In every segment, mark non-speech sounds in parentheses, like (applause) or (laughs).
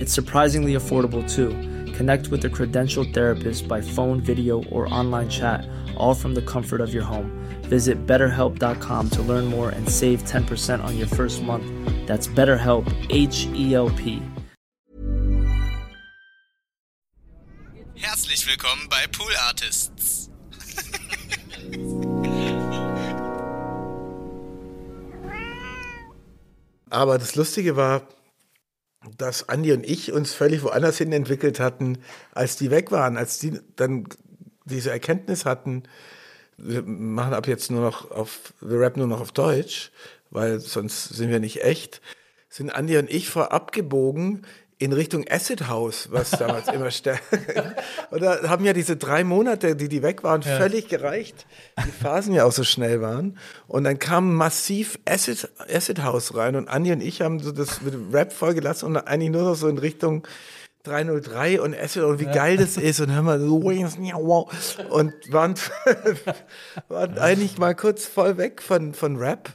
It's surprisingly affordable too. Connect with a credentialed therapist by phone, video, or online chat, all from the comfort of your home. Visit betterhelp.com to learn more and save 10% on your first month. That's BetterHelp, H E L P. Herzlich willkommen bei Pool Artists. Aber das Lustige war, dass Andi und ich uns völlig woanders hin entwickelt hatten, als die weg waren, als die dann diese Erkenntnis hatten, wir machen ab jetzt nur noch auf, wir rappen nur noch auf Deutsch, weil sonst sind wir nicht echt, sind Andi und ich vorab gebogen in Richtung Acid House, was damals immer (laughs) stärker. Oder (laughs) haben ja diese drei Monate, die die weg waren, völlig gereicht. Die Phasen ja auch so schnell waren. Und dann kam massiv Acid, Acid House rein und Andi und ich haben so das mit dem Rap vollgelassen und eigentlich nur noch so in Richtung 303 und Acid und wie geil das ist und hören wir so und waren, (laughs) waren eigentlich mal kurz voll weg von, von Rap.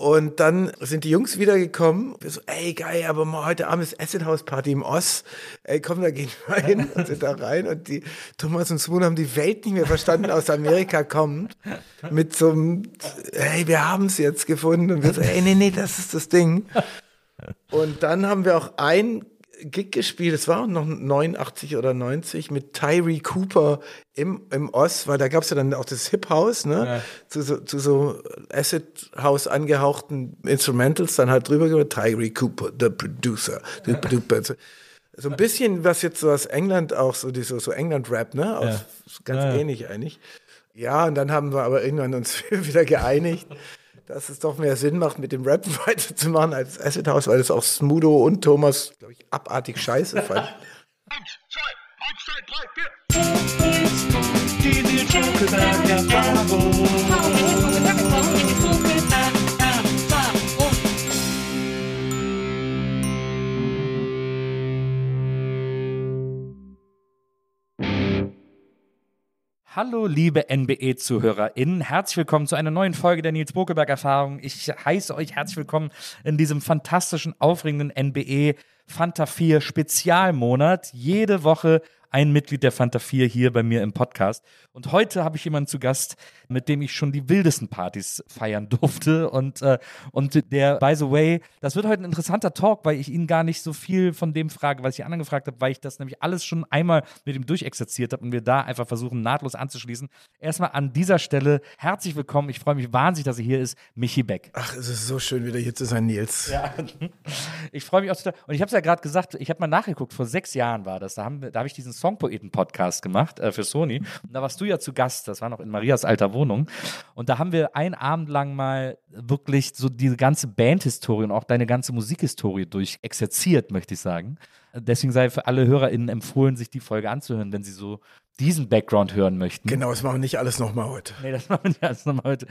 Und dann sind die Jungs wiedergekommen. Wir so, ey, geil, aber mal heute Abend ist Acid House Party im Oss. Ey, komm, da gehen wir hin (laughs) und sind da rein. Und die Thomas und Spoon haben die Welt nicht mehr verstanden, aus Amerika kommt. Mit so einem, hey, wir haben es jetzt gefunden. Und wir so, ey, nee, nee, das ist das Ding. Und dann haben wir auch ein Gig gespielt, es war noch 89 oder 90 mit Tyree Cooper im, im Oz, weil da gab es ja dann auch das Hip House, ne? Zu, so, zu so Acid House angehauchten Instrumentals, dann halt drüber gehört, Tyree Cooper, the producer. The producer. So ein bisschen, was jetzt so aus England auch, so, die, so, so England-Rap, ne? Aus, Ganz ähnlich eigentlich. Ja, und dann haben wir aber irgendwann uns (laughs) wieder geeinigt, dass es doch mehr Sinn macht, mit dem Rap (laughs) weiterzumachen als Acid House, weil es auch Smudo und Thomas, glaube ich, abartig scheiße fand. Hallo, liebe NBE-ZuhörerInnen. Herzlich willkommen zu einer neuen Folge der Nils Bokelberg-Erfahrung. Ich heiße euch herzlich willkommen in diesem fantastischen, aufregenden NBE Fanta 4 Spezialmonat. Jede Woche ein Mitglied der Fanta 4 hier bei mir im Podcast. Und heute habe ich jemanden zu Gast, mit dem ich schon die wildesten Partys feiern (laughs) durfte. Und, äh, und der, by the way, das wird heute ein interessanter Talk, weil ich ihn gar nicht so viel von dem frage, was ich anderen gefragt habe, weil ich das nämlich alles schon einmal mit ihm durchexerziert habe und wir da einfach versuchen, nahtlos anzuschließen. Erstmal an dieser Stelle herzlich willkommen. Ich freue mich wahnsinnig, dass er hier ist, Michi Beck. Ach, es ist so schön, wieder hier zu sein, Nils. Ja. (laughs) Ich freue mich auch total. Und ich habe es ja gerade gesagt, ich habe mal nachgeguckt, vor sechs Jahren war das. Da, haben da habe ich diesen Songpoeten-Podcast gemacht äh, für Sony. Und da warst du ja zu Gast. Das war noch in Marias alter Wohnung. Und da haben wir einen Abend lang mal wirklich so diese ganze Bandhistorie und auch deine ganze Musikhistorie durchexerziert, möchte ich sagen. Deswegen sei für alle HörerInnen empfohlen, sich die Folge anzuhören, wenn sie so diesen Background hören möchten. Genau, das machen wir nicht alles nochmal heute. Nee, das machen wir nicht alles nochmal heute.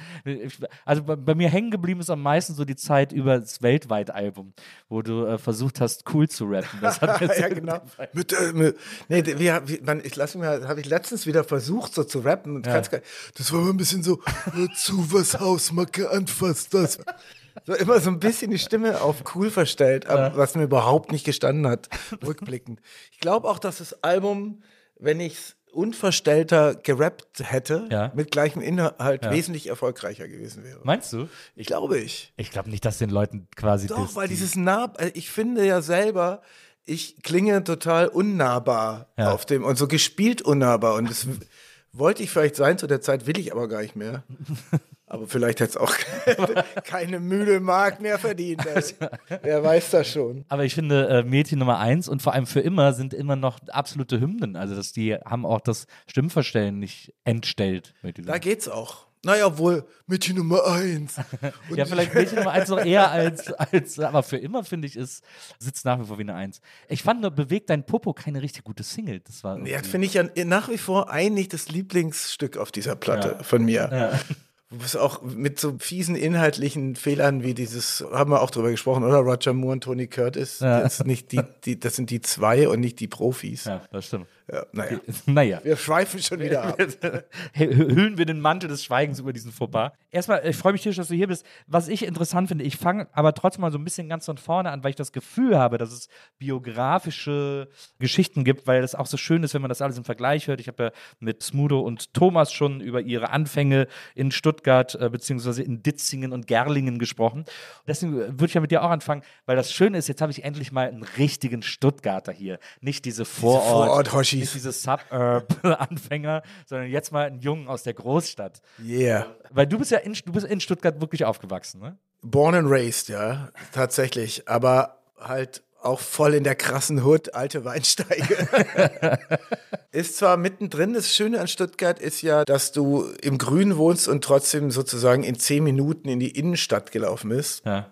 Also bei, bei mir hängen geblieben ist am meisten so die Zeit über das Weltweit-Album, wo du äh, versucht hast, cool zu rappen. Das hat (laughs) mir ja, genau. Mit, äh, mit, nee, wie, wie, man, ich lasse mir, habe ich letztens wieder versucht, so zu rappen. Gar- das war immer ein bisschen so, hör zu, was Hausmacke anfasst das. So immer so ein bisschen die Stimme auf cool verstellt, aber was mir überhaupt nicht gestanden hat, (laughs) rückblickend. Ich glaube auch, dass das Album, wenn ich es unverstellter gerappt hätte, Ja. mit gleichem Inhalt wesentlich erfolgreicher gewesen wäre. Meinst du? Ich glaube ich. Ich glaube nicht, dass den Leuten quasi Doch, das, weil die- dieses nah, äh, ich finde ja selber, ich klinge total unnahbar Ja. auf dem und so gespielt unnahbar und das wollte ich vielleicht sein zu der Zeit, will ich aber gar nicht mehr. (laughs) Aber vielleicht hat es auch (laughs) keine Mühle Mark mehr verdient. Also, wer weiß das schon. Aber ich finde, äh, Mädchen Nummer eins und vor allem für immer sind immer noch absolute Hymnen. Also, dass die haben auch das Stimmverstellen nicht entstellt. Da geht's auch. Naja, wohl Mädchen Nummer eins. (laughs) Ja, vielleicht Mädchen Nummer eins noch eher als, als aber für immer, finde ich, ist, sitzt nach wie vor wie eine Eins. Ich fand nur, bewegt dein Popo keine richtig gute Single. Das war. Ja, finde ich ja nach wie vor eigentlich das Lieblingsstück auf dieser Platte von mir. Was auch mit so fiesen inhaltlichen Fehlern wie dieses, haben wir auch drüber gesprochen, oder? Roger Moore und Tony Curtis. Das, ist nicht die, die, das sind die zwei und nicht die Profis. ja, das stimmt. Ja, naja. (laughs) Naja. Wir schweifen schon wieder ab. (laughs) hüllen wir den Mantel des Schweigens über diesen Fauxpas. Erstmal, ich freue mich tierisch, dass du hier bist. Was ich interessant finde, ich fange aber trotzdem mal so ein bisschen ganz von vorne an, weil ich das Gefühl habe, dass es biografische Geschichten gibt, weil es auch so schön ist, wenn man das alles im Vergleich hört. Ich habe ja mit Smudo und Thomas schon über ihre Anfänge in Stuttgart äh, beziehungsweise in Ditzingen und Gerlingen gesprochen. Deswegen würde ich ja mit dir auch anfangen, weil das Schöne ist, jetzt habe ich endlich mal einen richtigen Stuttgarter hier. Nicht diese Vorort, Vorort-Hoshis. Nicht diese Suburb-Anfänger, (laughs) sondern jetzt mal einen Jungen aus der Großstadt. Yeah. Weil du bist ja in, du bist in Stuttgart wirklich aufgewachsen, ne? Born and raised, ja, tatsächlich. Aber halt auch voll in der krassen Hood, alte Weinsteige. (laughs) ist zwar mittendrin, das Schöne an Stuttgart ist ja, dass du im Grün wohnst und trotzdem sozusagen in zehn Minuten in die Innenstadt gelaufen bist. Ja.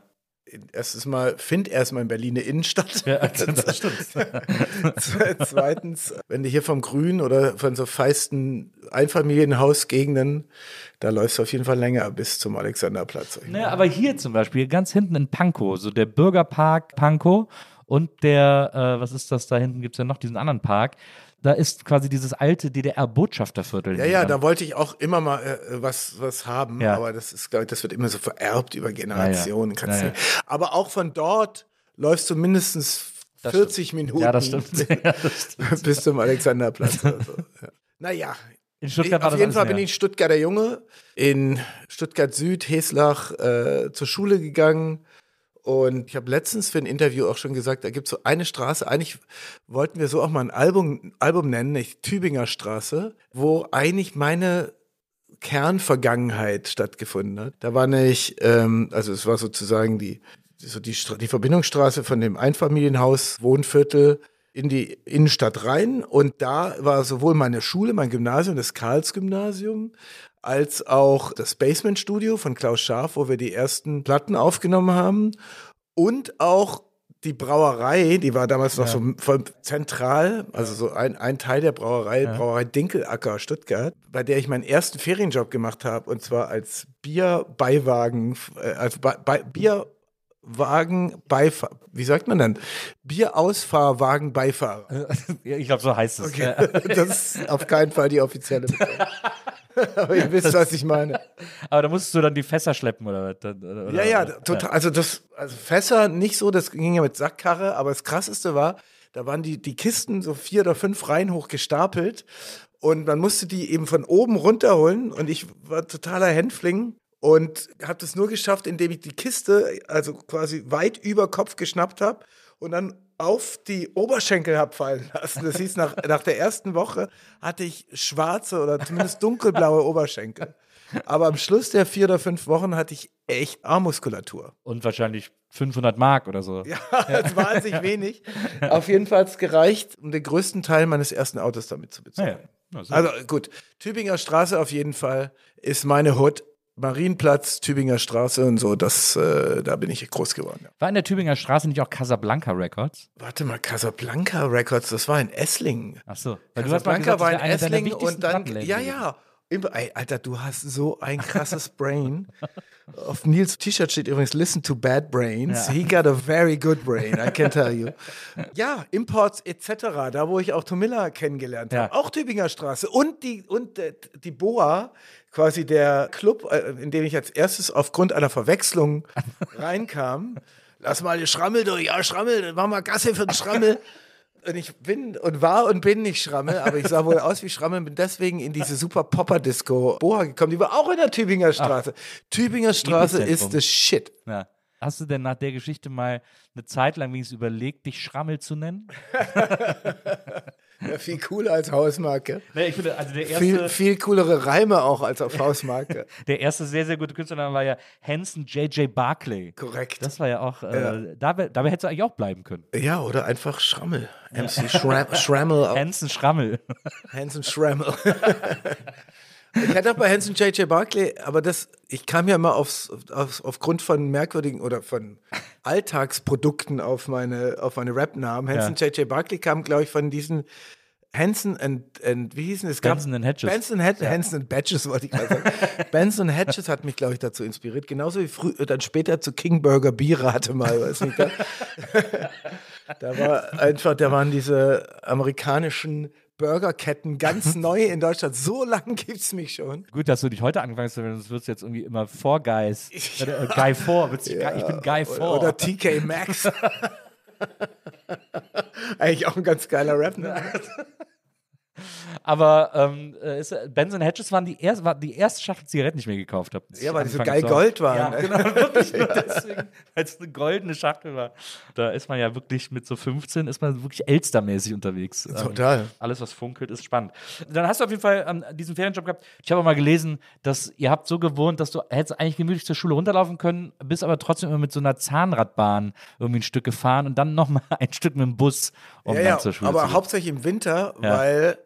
Erstes Mal, find erstmal in Berlin eine Innenstadt. Ja, (laughs) das stimmt. (laughs) Zweitens, wenn du hier vom Grün oder von so feisten Einfamilienhausgegenden, da läufst du auf jeden Fall länger bis zum Alexanderplatz. Naja, aber hier zum Beispiel, ganz hinten in Pankow, so der Bürgerpark Pankow und der, äh, was ist das, da hinten gibt es ja noch diesen anderen Park, da ist quasi dieses alte DDR-Botschafterviertel. Ja, ja, da wollte ich auch immer mal äh, was, was haben, Ja. aber das ist, ich, das wird immer so vererbt über Generationen. Ja, ja. Aber auch von dort läufst du mindestens Das 40 Minuten Ja, das stimmt. (laughs) Das stimmt. bis zum Alexanderplatz. Oder so. (laughs) ja. Naja. In Stuttgart Auf jeden Fall bin ich Stuttgarter Junge, in Stuttgart Süd, Heslach, äh, zur Schule gegangen. Und ich habe letztens für ein Interview auch schon gesagt, da gibt es so eine Straße, eigentlich wollten wir so auch mal ein Album, Album nennen, nicht Tübinger Straße, wo eigentlich meine Kernvergangenheit stattgefunden hat. Da war nicht, ähm, also es war sozusagen die, so die, die Verbindungsstraße von dem Einfamilienhaus, Wohnviertel in die Innenstadt rein. Und da war sowohl meine Schule, mein Gymnasium, das Karls-Gymnasium, als auch das Basement-Studio von Klaus Scharf, wo wir die ersten Platten aufgenommen haben. Und auch die Brauerei, die war damals noch so voll zentral, also so ein, ein Teil der Brauerei, Brauerei Dinkelacker Stuttgart, bei der ich meinen ersten Ferienjob gemacht habe, und zwar als Bierbeiwagen, äh, als Be Be Bierwagen Beifahrer, wie sagt man dann? Bierausfahrwagen Beifahrer. (laughs) Ja, ich glaube, so heißt es. Okay. (laughs) Das ist auf keinen Fall die offizielle. (laughs) Aber ihr wisst, was ich meine. (laughs) Aber da musstest du dann die Fässer schleppen oder was? Ja, ja, total. Also das, also Fässer nicht so, das ging ja mit Sackkarre, aber das krasseste war, da waren die, die Kisten so vier oder fünf Reihen hoch gestapelt und man musste die eben von oben runterholen und ich war totaler Hänfling und habe das nur geschafft, indem ich die Kiste, also quasi weit über Kopf geschnappt habe und dann auf die Oberschenkel hab fallen lassen. Das hieß, nach, nach der ersten Woche hatte ich schwarze oder zumindest dunkelblaue Oberschenkel. Aber am Schluss der vier oder fünf Wochen hatte ich echt Armmuskulatur. Und wahrscheinlich 500 Mark oder so. Ja, das war an sich wenig. Auf jeden Fall hat es gereicht, um den größten Teil meines ersten Autos damit zu bezahlen. Ja, ja. Ja, Also gut, Tübinger Straße auf jeden Fall ist meine Hut. Marienplatz, Tübinger Straße und so, das, äh, da bin ich groß geworden. Ja. War in der Tübinger Straße nicht auch Casablanca Records? Warte mal, Casablanca Records, das war in Esslingen. Ach so. Weil Casablanca gesagt, war in Esslingen und dann, ja, ja. Alter, du hast so ein krasses (laughs) Brain. Auf Nils T-Shirt steht übrigens Listen to Bad Brains. Ja. He got a very good brain, I can tell you. Ja, Imports etc., da wo ich auch Tomilla kennengelernt Ja. habe. Auch Tübinger Straße. Und die, und äh, die Boa, quasi der Club, äh, in dem ich als erstes aufgrund einer Verwechslung (laughs) reinkam. Lass mal die Schrammel durch. Ja, Schrammel, dann machen wir Gasse für den Schrammel. Und ich bin und war und bin nicht Schrammel, aber ich sah wohl aus wie Schrammel und bin deswegen in diese super Popper-Disco Boa gekommen. Die war auch in der Tübinger Straße. Tübinger Straße ist the shit. Ja. Hast du denn nach der Geschichte mal eine Zeit lang wenigstens überlegt, dich Schrammel zu nennen? (laughs) Ja, viel cooler als Hausmarke. Nee, ich finde, also der erste, Viel, viel coolere Reime auch als auf (laughs) Hausmarke. der erste sehr, sehr gute Künstlername war ja Hanson J.J. Barclay. Korrekt. Das war ja auch, äh, dabei, dabei hättest du eigentlich auch bleiben können. ja, oder einfach Schrammel. MC Schram Schrammel. (laughs) Hanson Schrammel. Hanson Schrammel. (laughs) ich hatte auch bei Hanson J.J. Barclay, aber das, ich kam ja immer aufs, aufs, aufgrund von merkwürdigen oder von Alltagsprodukten auf meine, auf meine Rap-Namen. Hanson J.J. Barclay kam, glaube ich, von diesen Hanson and, and wie hießen es? Benson and Hedges. Benson, Hed Hanson and Badges, wollte ich gerade sagen. (laughs) Benson and Hedges hat mich, glaube ich, dazu inspiriert. Genauso wie früh, dann später zu King Burger Bierrate mal, weiß nicht. Da, (laughs) da war einfach, da waren diese amerikanischen Burgerketten ganz (laughs) neu in Deutschland. So lange gibt es mich schon. Gut, dass du dich heute angefangen hast, sonst wirst du jetzt irgendwie immer Guys. Oder, (laughs) äh, Guy. Willst du- Ich bin Guy Four. Oder TK Maxx. (laughs) Eigentlich auch ein ganz geiler Rap, ne? Aber ähm, äh, ist, Benson Hedges waren die, erste, war die erste Schachtel Zigaretten, die ich mir gekauft habe. Ja, weil die so geil Gold waren. Ja, genau, wirklich. (laughs) Deswegen, weil es eine goldene Schachtel war. Da ist man ja wirklich mit so 15, ist man wirklich Elster-mäßig unterwegs. Ähm, Total. alles, was funkelt, ist spannend. Dann hast du auf jeden Fall ähm, diesen Ferienjob gehabt. Ich habe auch mal gelesen, dass ihr habt so gewohnt, dass du hättest eigentlich gemütlich zur Schule runterlaufen können, bist aber trotzdem immer mit so einer Zahnradbahn irgendwie ein Stück gefahren und dann noch mal (laughs) ein Stück mit dem Bus, um ja, dann ja, zur Schule aber zu gehen. hauptsächlich im Winter, Ja. weil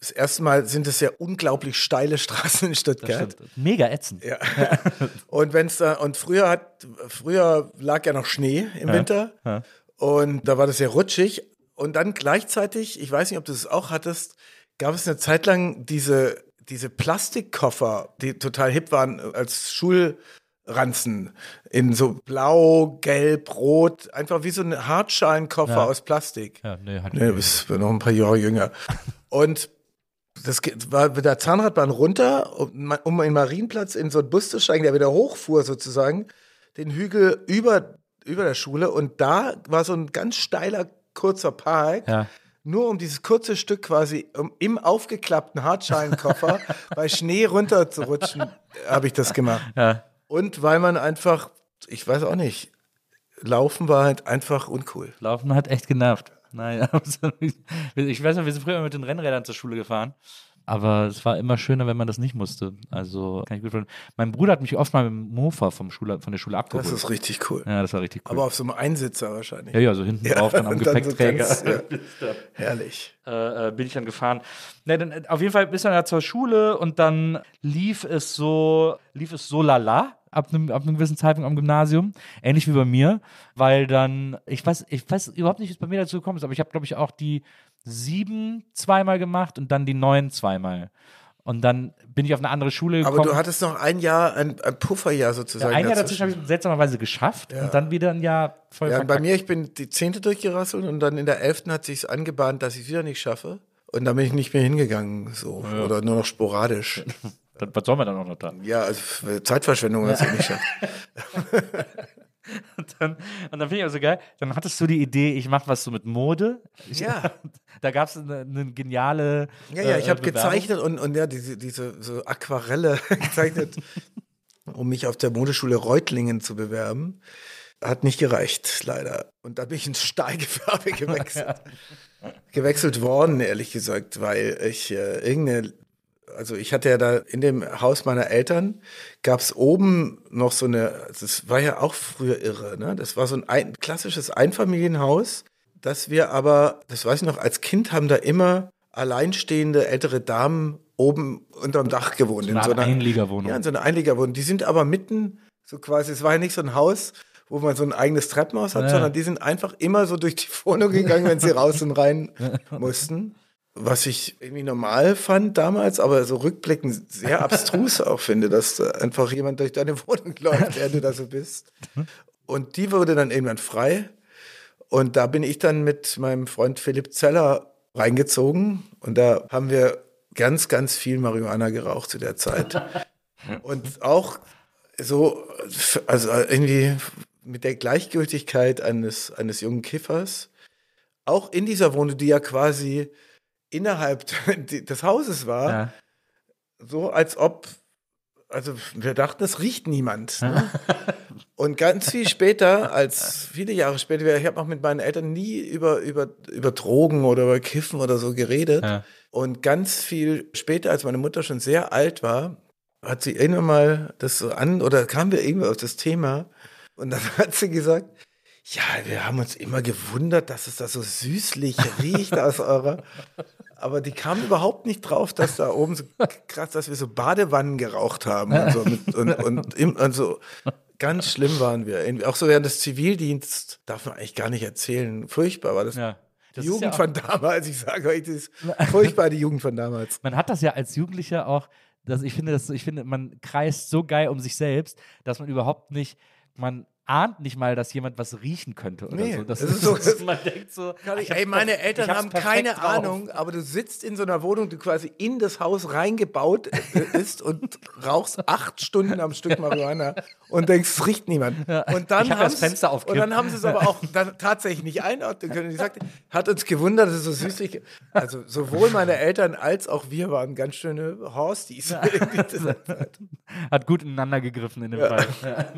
das erste Mal sind es ja unglaublich steile Straßen in Stuttgart. Mega ätzend. Ja. (laughs) und wenn's da und früher hat früher lag ja noch Schnee im Winter ja. und da war das sehr rutschig und dann gleichzeitig, ich weiß nicht, ob du es auch hattest, gab es eine Zeit lang diese diese Plastikkoffer, die total hip waren als Schulranzen in so blau, gelb, rot, einfach wie so ein Hartschalenkoffer Ja. aus Plastik. Ja, nee, hat Nee, du bist noch ein paar Jahre jünger. (laughs) Und das war mit der Zahnradbahn runter, um, um in den Marienplatz in so einen Bus zu steigen, der wieder hochfuhr sozusagen, den Hügel über, über der Schule. Und da war so ein ganz steiler, kurzer Park. Ja. Nur um dieses kurze Stück quasi um, im aufgeklappten Hartschalenkoffer (laughs) bei Schnee runterzurutschen, habe ich das gemacht. Ja. Und weil man einfach, ich weiß auch nicht, Laufen war halt einfach uncool. Laufen hat echt genervt. Naja, (laughs) ich weiß noch, wir sind früher immer mit den Rennrädern zur Schule gefahren. Aber es war immer schöner, wenn man das nicht musste. Also kann ich gut. Mein Bruder hat mich oft mal mit dem Mofa vom Schule, von der Schule abgeholt. Das ist richtig cool. ja, das war richtig cool. Aber auf so einem Einsitzer wahrscheinlich. ja, ja, so hinten drauf, dann (laughs) am dann so Gepäckträger. ganz, ja. (laughs) Herrlich. äh, äh, bin ich dann gefahren. Ne, dann, äh, auf jeden Fall bist du dann ja zur Schule und dann lief es so, lief es so lala ab einem, ab einem gewissen Zeitpunkt am Gymnasium. Ähnlich wie bei mir, weil dann, ich weiß, ich weiß überhaupt nicht, wie es bei mir dazu gekommen ist, aber ich habe, glaube ich, auch die sieben zweimal gemacht und dann die neun zweimal. Und dann bin ich auf eine andere Schule gekommen. Aber du hattest noch ein Jahr, ein, ein Pufferjahr ja, sozusagen. ein Jahr dazwischen habe ich seltsamerweise geschafft und dann wieder ein Jahr voll ja, bei mir, ich bin die zehnte durchgerasselt und dann in der elften hat sich angebahnt, dass ich es wieder nicht schaffe. Und dann bin ich nicht mehr hingegangen, so. Oder nur noch sporadisch. (laughs) Dann- Was soll man dann auch noch da? ja, also Zeitverschwendung, wenn es nicht (laughs) schafft. Und dann, und dann finde ich auch so geil, dann hattest du die Idee, ich mache was so mit Mode. Ich, Ja. (laughs) Da gab es eine, eine geniale. Ja, ja, äh, ich habe Bewerbung. gezeichnet und, und ja, diese, diese so Aquarelle (laughs) gezeichnet, um mich auf der Modeschule Reutlingen zu bewerben. Hat nicht gereicht, leider. Und da bin ich ins Steigefarbe gewechselt. gewechselt worden, ehrlich gesagt, weil ich äh, irgendeine, also ich hatte ja da in dem Haus meiner Eltern, gab es oben noch so eine, das war ja auch früher irre, ne? Das war so ein, ein klassisches Einfamilienhaus, das wir aber, das weiß ich noch, als Kind haben da immer alleinstehende ältere Damen oben unterm Dach gewohnt. So eine Art Einliegerwohnung. Ja, in so einer Einliegerwohnung. Die sind aber mitten, so quasi, es war ja nicht so ein Haus, wo man so ein eigenes Treppenhaus hat, Ja. sondern die sind einfach immer so durch die Wohnung gegangen, wenn sie raus und rein (laughs) mussten. Was ich irgendwie normal fand damals, aber so rückblickend sehr (laughs) abstrus auch finde, dass da einfach jemand durch deine Wohnung (laughs) läuft, während du da so bist. Und die wurde dann irgendwann frei. Und da bin ich dann mit meinem Freund Philipp Zeller reingezogen. Und da haben wir ganz, ganz viel Marihuana geraucht zu der Zeit. (laughs) Und auch so, also irgendwie mit der Gleichgültigkeit eines, eines jungen Kiffers, auch in dieser Wohnung, die ja quasi innerhalb (laughs) des Hauses war, Ja. so als ob also wir dachten, es riecht niemand. Ne? (laughs) Und ganz viel später, als viele Jahre später, ich habe auch mit meinen Eltern nie über, über, über Drogen oder über Kiffen oder so geredet. Ja. Und ganz viel später, als meine Mutter schon sehr alt war, hat sie irgendwann mal das so an, oder kamen wir irgendwie auf das Thema. Und dann (laughs) hat sie gesagt, ja, wir haben uns immer gewundert, dass es da so süßlich riecht aus eurer. Aber die kamen überhaupt nicht drauf, dass da oben so krass, dass wir so Badewannen geraucht haben und so. Mit, und, und, im, und so. Ganz schlimm waren wir. Auch so während des Zivildiensts darf man eigentlich gar nicht erzählen. Furchtbar war das. Ja. Die Das Jugend ja von damals, ich sage euch, das ist furchtbar, die Jugend von damals. man hat das ja als Jugendlicher auch, dass ich finde, das, ich finde, man kreist so geil um sich selbst, dass man überhaupt nicht, man ahnt nicht mal, dass jemand was riechen könnte oder Nee, so. Das das ist so- (laughs) dass man denkt so, ich Ey, meine perf- Eltern ich haben keine drauf. Ahnung, aber du sitzt in so einer Wohnung, die quasi in das Haus reingebaut äh, ist und rauchst acht Stunden am Stück Marihuana und denkst, es riecht niemand. Und dann Ich das Fenster Und aufgekippt. dann haben sie es aber auch dann tatsächlich nicht einordnen können. Die sagte, hat uns gewundert, dass es so süßlich. Also sowohl meine Eltern als auch wir waren ganz schöne Horsties. Zeit. (laughs) Hat gut ineinander gegriffen in dem Fall. Ja.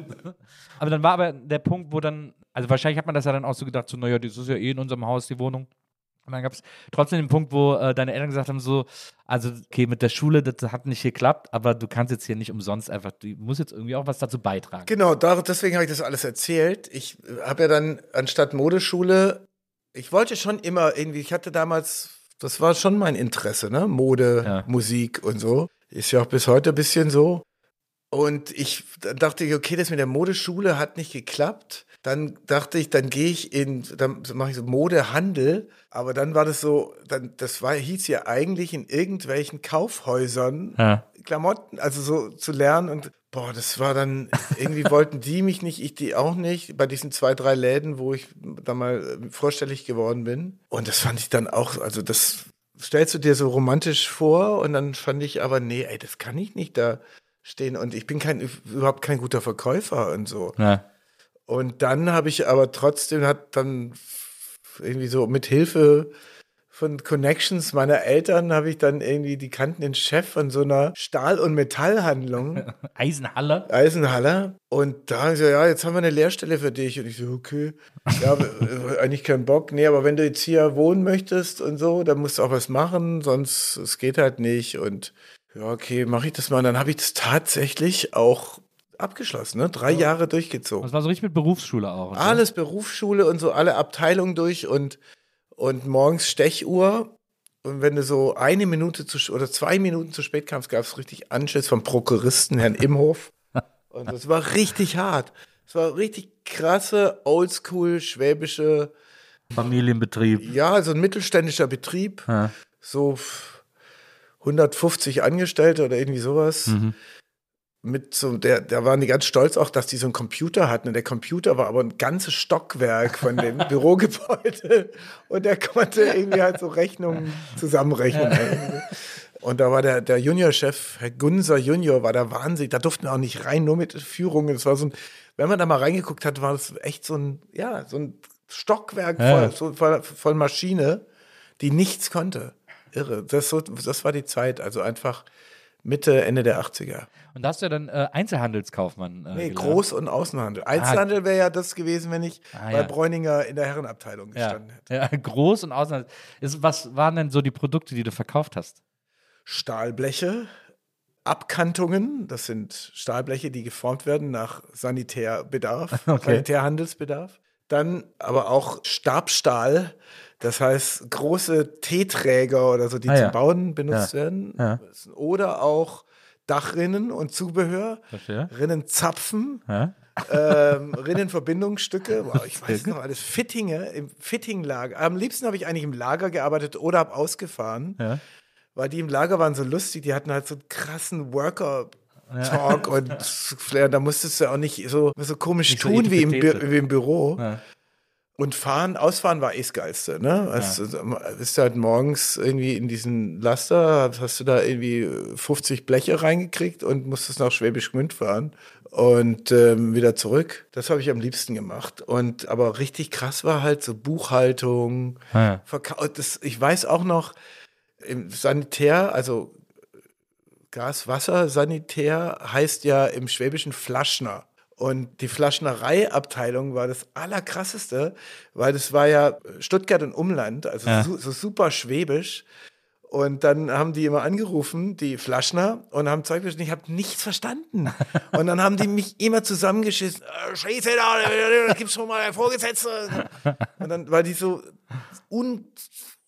Aber dann war aber der Punkt, wo dann, also wahrscheinlich hat man das ja dann auch so gedacht, so, naja, das ist ja eh in unserem Haus, die Wohnung. Und dann gab es trotzdem den Punkt, wo äh, deine Eltern gesagt haben, so, also, okay, mit der Schule, das hat nicht geklappt, aber du kannst jetzt hier nicht umsonst einfach, du musst jetzt irgendwie auch was dazu beitragen. Genau, da, deswegen habe ich das alles erzählt. Ich habe ja dann anstatt Modeschule, ich wollte schon immer irgendwie, ich hatte damals, das war schon mein Interesse, ne? Mode, Ja. Musik und so. Ist ja auch bis heute ein bisschen so. Und ich dann dachte ich, okay, das mit der Modeschule hat nicht geklappt. Dann dachte ich, dann gehe ich in, dann mache ich so Modehandel. Aber dann war das so, dann, das war, hieß ja eigentlich in irgendwelchen Kaufhäusern Ja. Klamotten, also so zu lernen und boah, das war dann, irgendwie wollten die mich nicht, ich die auch nicht, bei diesen zwei, drei Läden, wo ich da mal äh, vorstellig geworden bin. Und das fand ich dann auch, also das stellst du dir so romantisch vor und dann fand ich aber, nee, ey, das kann ich nicht da stehen und ich bin kein, überhaupt kein guter Verkäufer und so. Ja. Und dann habe ich aber trotzdem, hat dann irgendwie so mit Hilfe von Connections meiner Eltern habe ich dann irgendwie, die kannten den Chef von so einer Stahl- und Metallhandlung, (laughs) Eisenhalle. Eisenhaller. Und da haben sie, ja, jetzt haben wir eine Lehrstelle für dich. Und ich so, okay, ja, eigentlich keinen Bock. Nee, aber wenn du jetzt hier wohnen möchtest und so, dann musst du auch was machen, sonst, es geht halt nicht. Und ja, okay, mache ich das mal. Und dann habe ich das tatsächlich auch abgeschlossen, ne? Drei Jahre durchgezogen. Das war so richtig mit Berufsschule auch. so. Alles Berufsschule und so alle Abteilungen durch und, und morgens Stechuhr. Und wenn du so eine Minute zu, oder zwei Minuten zu spät kamst, gab es richtig Anschiss vom Prokuristen, Herrn (laughs) Imhof. Und das war richtig hart. Es war richtig krasse, oldschool, schwäbische, Familienbetrieb. ja, so ein mittelständischer Betrieb. Ja. So 150 Angestellte oder irgendwie sowas. Mhm. Mit so, der, da waren die ganz stolz auch, dass die so einen Computer hatten. Und der Computer war aber ein ganzes Stockwerk von dem (laughs) Bürogebäude. Und der konnte irgendwie halt so Rechnungen (laughs) zusammenrechnen. Und da war der, der Juniorchef, Herr Gunser Junior, war der Wahnsinn. Da durften wir auch nicht rein, nur mit Führungen. Das war so ein, wenn man da mal reingeguckt hat, war das echt so ein, ja, so ein Stockwerk Ja. voll, so, voll, voll Maschine, die nichts konnte. Irre. Das, so, das war die Zeit. Also einfach Mitte, Ende der 80er. Und da hast du ja dann äh, Einzelhandelskaufmann. Äh, Nee, gelernt. Groß- und Außenhandel. Einzelhandel wäre ja das gewesen, wenn ich Ah, bei ja. Bräuninger in der Herrenabteilung Ja. gestanden hätte. ja, (laughs) groß und außen. Ist, was waren denn so die Produkte, die du verkauft hast? Stahlbleche, Abkantungen, das sind Stahlbleche, die geformt werden nach Sanitärbedarf, (laughs) Sanitärhandelsbedarf. Dann aber auch Stabstahl, das heißt große Teeträger oder so, die Ah, ja. zum Bauen benutzt Ja. werden. Ja. Oder auch Dachrinnen und Zubehör, Verstehe. Rinnenzapfen, Ja? ähm, Rinnenverbindungsstücke, wow, ich weiß noch alles, Fittinge, im Fittinglager. Am liebsten habe ich eigentlich im Lager gearbeitet oder habe ausgefahren, Ja. weil die im Lager waren so lustig, die hatten halt so einen krassen Worker-Talk und (laughs) Flair, da musstest du auch nicht so, so komisch Nicht so tun wie im, wie im Büro. Ja. Und fahren, ausfahren war eh das Geilste, ne? Also, bist du halt morgens irgendwie in diesen Laster, hast du da irgendwie 50 Bleche reingekriegt und musstest nach Schwäbisch Gmünd fahren und ähm, wieder zurück. Das habe ich am liebsten gemacht. Und aber richtig krass war halt so Buchhaltung, Ja. Verkau das, ich weiß auch noch, im Sanitär, also Gaswassersanitär heißt ja im Schwäbischen Flaschner. Und die Flaschnereiabteilung war das Allerkrasseste, weil das war ja Stuttgart und Umland, also Ja. so, so super schwäbisch. Und dann haben die immer angerufen, die Flaschner, und haben Zeug bestellt. Ich habe nichts verstanden. (laughs) Und dann haben die mich immer zusammengeschissen. Äh, Scheiße, da, gibt's schon mal einen Vorgesetzten. Und dann war die so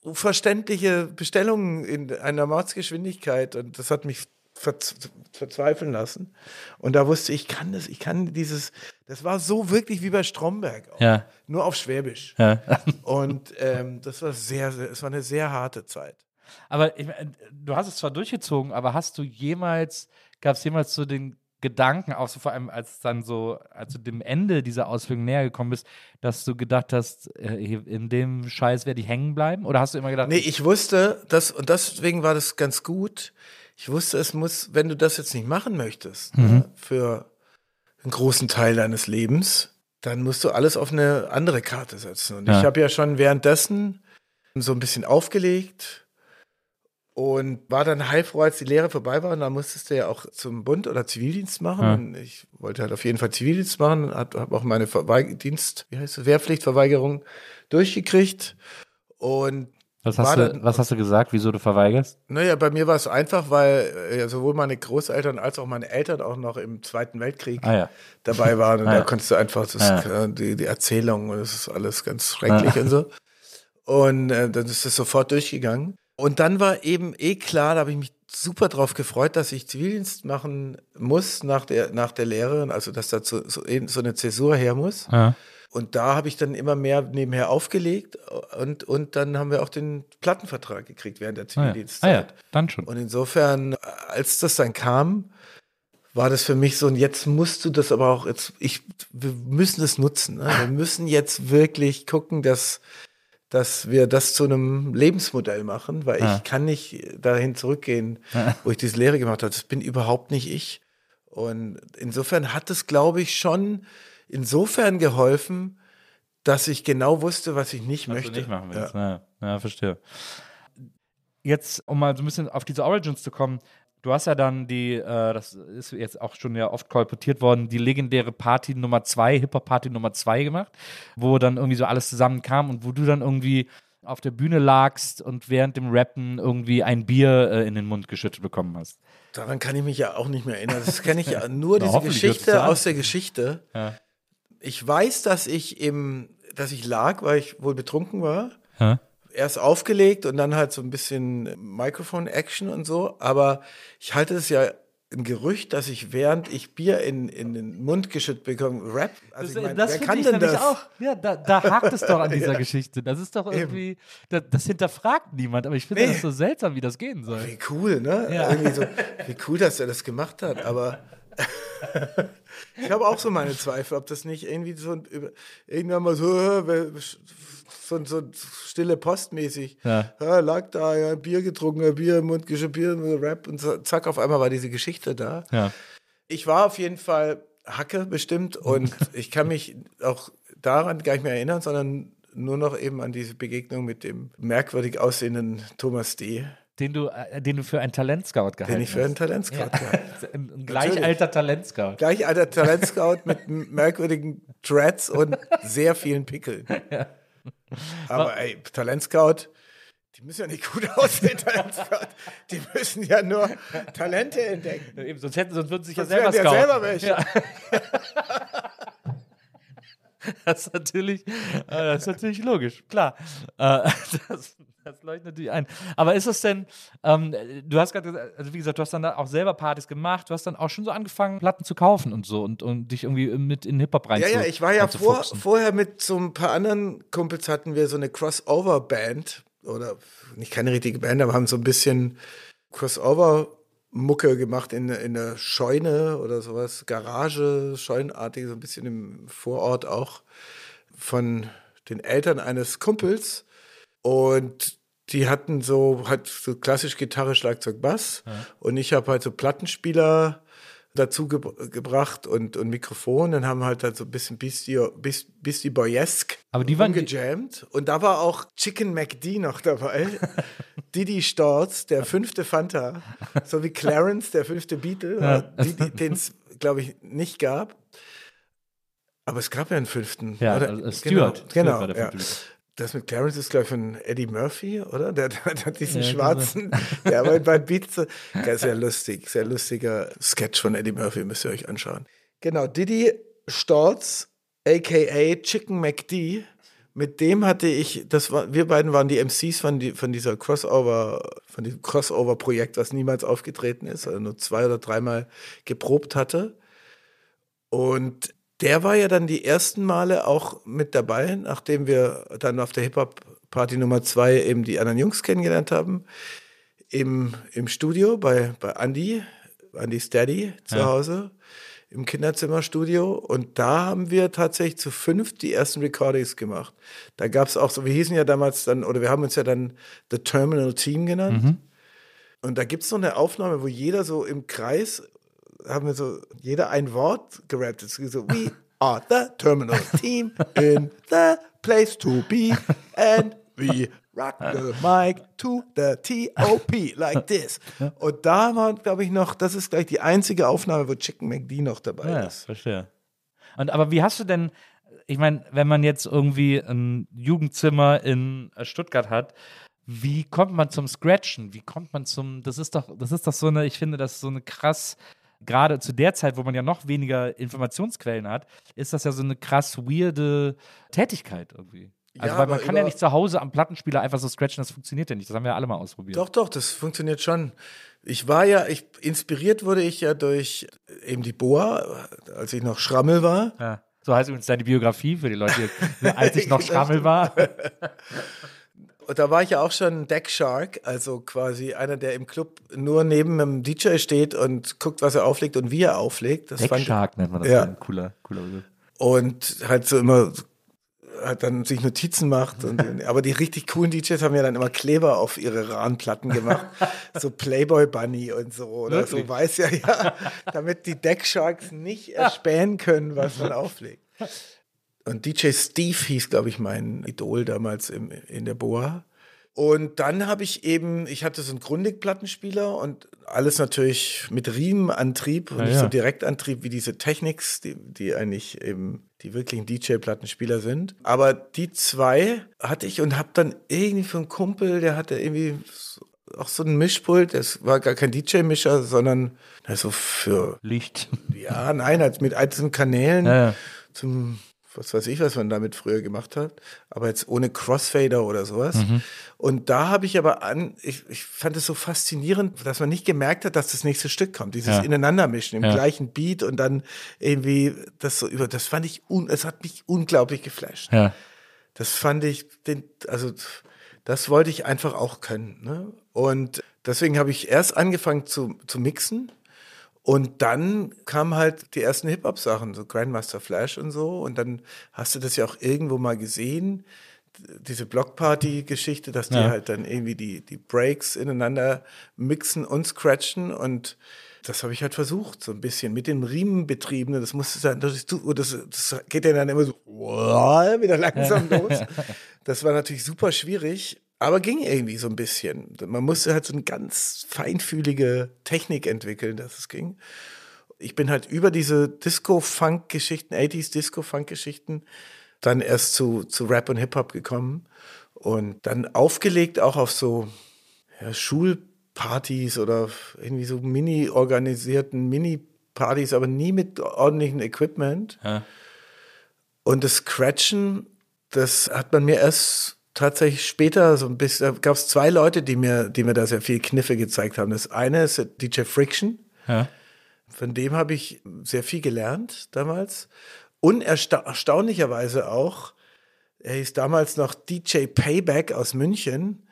unverständliche Bestellungen in einer Mordsgeschwindigkeit. Und das hat mich verz verzweifeln lassen. Und da wusste ich, ich kann das, ich kann dieses, das war so wirklich wie bei Stromberg. Auch. Ja. Nur auf Schwäbisch. Ja. Und ähm, das war sehr, sehr, es war eine sehr harte Zeit. Aber ich, du hast es zwar durchgezogen, aber hast du jemals, gab es jemals so den Gedanken, auch so vor allem als dann so, als du dem Ende dieser Ausbildung näher gekommen bist, dass du gedacht hast, äh, in dem Scheiß werde ich hängen bleiben? Oder hast du immer gedacht, Nee, ich wusste, das, und deswegen war das ganz gut. Ich wusste, es muss, wenn du das jetzt nicht machen möchtest, ne, für einen großen Teil deines Lebens, dann musst du alles auf eine andere Karte setzen. Und Ja. ich habe ja schon währenddessen so ein bisschen aufgelegt und war dann heilfroh, als die Lehre vorbei war. Und dann musstest du ja auch zum Bund oder Zivildienst machen. Ja. Und ich wollte halt auf jeden Fall Zivildienst machen, habe auch meine Verweig Dienst, wie heißt es, Wehrpflichtverweigerung durchgekriegt. Und was, hast du, was hast du gesagt, wieso du verweigerst? naja, bei mir war es einfach, weil äh, ja, sowohl meine Großeltern als auch meine Eltern auch noch im Zweiten Weltkrieg Ah ja. dabei waren. Und Ah, da ja. konntest du einfach das, Ja. äh, die, die Erzählung, und das ist alles ganz schrecklich und so. Und äh, dann ist das sofort durchgegangen. Und dann war eben eh klar, da habe ich mich super drauf gefreut, dass ich Zivildienst machen muss nach der, nach der Lehre, also dass da so, so eine Zäsur her muss. Ja. Und da habe ich dann immer mehr nebenher aufgelegt und, und dann haben wir auch den Plattenvertrag gekriegt während der Ah, ja. ah Zivildienstzeit. ja, dann schon. Und insofern, als das dann kam, war das für mich so, und jetzt musst du das aber auch, jetzt, ich, wir müssen es nutzen. Ne? Wir müssen jetzt wirklich gucken, dass, dass wir das zu einem Lebensmodell machen, weil Ja. ich kann nicht dahin zurückgehen, wo ich diese Lehre gemacht habe. Das bin überhaupt nicht ich. Und insofern hat es, glaube ich, schon insofern geholfen, dass ich genau wusste, was ich nicht was möchte. du nicht machen Ja. willst. Ja. Ja, verstehe. Jetzt, um mal so ein bisschen auf diese Origins zu kommen, du hast ja dann die, äh, das ist jetzt auch schon ja oft kolportiert worden, die legendäre Party Nummer zwei, Hip-Hop-Party Nummer zwei gemacht, wo dann irgendwie so alles zusammenkam und wo du dann irgendwie auf der Bühne lagst und während dem Rappen irgendwie ein Bier äh, in den Mund geschüttet bekommen hast. Daran kann ich mich ja auch nicht mehr erinnern. Das kenne ich ja (laughs) nur Na, diese Geschichte aus der Geschichte. Ja. Ich weiß, dass ich im, dass ich lag, weil ich wohl betrunken war. Ja. Erst aufgelegt und dann halt so ein bisschen Mikrofon-Action und so. Aber ich halte es ja ein Gerücht, dass ich während ich Bier in, in den Mund geschüttet bekomme, Rap. Also ich mein, wer finde kann ich denn nämlich das? auch. Ja, da, da hakt es doch an (laughs) dieser Geschichte. Das ist doch irgendwie, das, das hinterfragt niemand, aber ich finde Nee. das so seltsam, wie das gehen soll. Wie cool, ne? Ja. Irgendwie so, wie cool, dass er das gemacht hat, aber (laughs) ich habe auch so meine Zweifel, ob das nicht irgendwie so irgendwann mal so, äh, so, so stille Postmäßig. Ja. Ja, lag da, ja, Bier getrunken, Bier im Mund geschüttet, Bier Rap und so, zack, auf einmal war diese Geschichte da. Ja. Ich war auf jeden Fall Hacke bestimmt und (laughs) ich kann mich auch daran gar nicht mehr erinnern, sondern nur noch eben an diese Begegnung mit dem merkwürdig aussehenden Thomas D., Den du, äh, den du für einen Talentscout gehalten den ich für einen hast. Talentscout gehabt (laughs) Ein, ein gleich alter Talentscout. Gleich alter Talentscout mit merkwürdigen Dreads und sehr vielen Pickeln. (laughs) Aber ey, Talentscout, die müssen ja nicht gut (laughs) aussehen, Talentscout. Die müssen ja nur Talente entdecken. Eben, sonst, hätten, sonst würden sie sich ja Sonst wären selber die ja scouten. selber welche. Ja. Das ist natürlich, äh, das ist natürlich logisch, klar. Äh, Das, das leuchtet natürlich ein. Aber ist es denn, ähm, du hast gerade gesagt, also wie gesagt, du hast dann da auch selber Partys gemacht, du hast dann auch schon so angefangen, Platten zu kaufen und so und, und dich irgendwie mit in Hip-Hop rein Ja, zu, ja, ich war ja vor, vorher mit so ein paar anderen Kumpels hatten wir so eine Crossover-Band oder nicht keine richtige Band, aber haben so ein bisschen Crossover-Mucke gemacht in, in der Scheune oder sowas, Garage, Scheunenartig, so ein bisschen im Vorort auch von den Eltern eines Kumpels und die hatten so halt so klassisch Gitarre, Schlagzeug, Bass und ich habe halt so Plattenspieler dazu ge gebracht und, und Mikrofon. Dann haben halt, halt so ein bisschen Beastie, Beast- Beastie Boyesk Aber die waren- gejammt. Und da war auch Chicken McD noch dabei. (laughs) Didi Storz, der fünfte Fanta, so wie Clarence, der fünfte Beatle, den es, glaube ich, nicht gab. Aber es gab ja einen fünften. Ja, also Stuart. Genau, Stuart genau war der ja. Das mit Clarence ist, glaube ich, von Eddie Murphy, oder? Der, der, der hat diesen Ja, schwarzen, (laughs) der aber bei Beats, ja, sehr lustig, sehr lustiger Sketch von Eddie Murphy, müsst ihr euch anschauen. Genau, Didi Storz, a.k.a. Chicken McD, mit dem hatte ich, das war, wir beiden waren die MCs von, die, von dieser Crossover, von diesem Crossover-Projekt, was niemals aufgetreten ist, also nur zwei oder dreimal geprobt hatte. Und der war ja dann die ersten Male auch mit dabei, nachdem wir dann auf der Hip-Hop-Party Nummer zwei eben die anderen Jungs kennengelernt haben, im, im Studio bei, bei Andy, Andys Daddy zu Ja. Hause, im Kinderzimmerstudio. Und da haben wir tatsächlich zu fünf die ersten Recordings gemacht. Da gab es auch so, wir hießen ja damals dann, oder wir haben uns ja dann The Terminal Team genannt. Und da gibt es noch eine Aufnahme, wo jeder so im Kreis, haben wir so, jeder ein Wort gerappt. Es ist so, we are the terminal (laughs) team in the place to be and we rock the mic to the T.O.P. like this. Und da war, glaube ich, noch, das ist gleich die einzige Aufnahme, wo Chicken McD noch dabei Ja, ist. verstehe. Und aber wie hast du denn, ich meine, wenn man jetzt irgendwie ein Jugendzimmer in äh, Stuttgart hat, wie kommt man zum Scratchen? Wie kommt man zum, das ist doch, das ist doch so eine, ich finde, das ist so eine krass, gerade zu der Zeit, wo man ja noch weniger Informationsquellen hat, ist das ja so eine krass weirde Tätigkeit irgendwie. Also, Ja, weil man kann ja nicht zu Hause am Plattenspieler einfach so scratchen, das funktioniert ja nicht. Das haben wir alle mal ausprobiert. Doch, doch, das funktioniert schon. Ich war ja, ich, inspiriert wurde ich ja durch eben die Boa, als ich noch Schrammel war. Ja. So heißt übrigens deine Biografie für die Leute, (laughs) als ich noch Schrammel war. (laughs) Und da war ich ja auch schon Deck Shark, also quasi einer, der im Club nur neben einem DJ steht und guckt, was er auflegt und wie er auflegt. Das fand- Deckshark nennt man das. Ja. Cooler, cooler Begriff. Und halt so immer hat dann sich Notizen macht. Und, (laughs) aber die richtig coolen DJs haben ja dann immer Kleber auf ihre Rahmenplatten gemacht. (laughs) so Playboy Bunny und so. Oder so Wirklich? weiß ja, ja. Damit die Decksharks nicht (laughs) erspähen können, was man auflegt. Und DJ Steve hieß, glaube ich, mein Idol damals im, in der Boa. Und dann habe ich eben, ich hatte so einen Grundig-Plattenspieler und alles natürlich mit Riemenantrieb und Ja, nicht so Direktantrieb wie diese Technics, die, die eigentlich eben die wirklichen DJ-Plattenspieler sind. Aber die zwei hatte ich und habe dann irgendwie für einen Kumpel, der hatte irgendwie so- auch so ein Mischpult, das war gar kein DJ-Mischer, sondern also für Licht. ja, nein, halt mit einzelnen Kanälen Ja, ja. zum, was weiß ich, was man damit früher gemacht hat, aber jetzt ohne Crossfader oder sowas. Mhm. Und da habe ich aber an, ich, ich fand es so faszinierend, dass man nicht gemerkt hat, dass das nächste Stück kommt, dieses Ja. Ineinandermischen im Ja. gleichen Beat und dann irgendwie das so über, das fand ich, un, es hat mich unglaublich geflasht. Ja. Das fand ich, den, also das wollte ich einfach auch können. Ne? Und deswegen habe ich erst angefangen zu, zu mixen. Und dann kamen halt die ersten Hip-Hop-Sachen, so Grandmaster Flash und so. Und dann hast du das ja auch irgendwo mal gesehen, diese Blockparty-Geschichte, dass die Ja. halt dann irgendwie die, die Breaks ineinander mixen und scratchen. Und das habe ich halt versucht, so ein bisschen mit den Riemenbetrieben. Das musste dann, das, das, das geht ja dann immer so (laughs) wieder langsam los. (laughs) Das war natürlich super schwierig, aber ging irgendwie so ein bisschen. Man musste halt so eine ganz feinfühlige Technik entwickeln, dass es ging. Ich bin halt über diese Disco-Funk-Geschichten, 80s Disco-Funk-Geschichten, dann erst zu, zu Rap und Hip-Hop gekommen und dann aufgelegt auch auf so ja, Schulpartys oder irgendwie so mini-organisierten Mini-Partys, aber nie mit ordentlichem Equipment. Ja. Und das Scratchen, das hat man mir erst tatsächlich später so ein bisschen, gab es zwei Leute, die mir, die mir da sehr viel Kniffe gezeigt haben. Das eine ist DJ Friction. Ja. Von dem habe ich sehr viel gelernt damals. Und ersta erstaunlicherweise auch, er hieß damals noch DJ Payback aus München,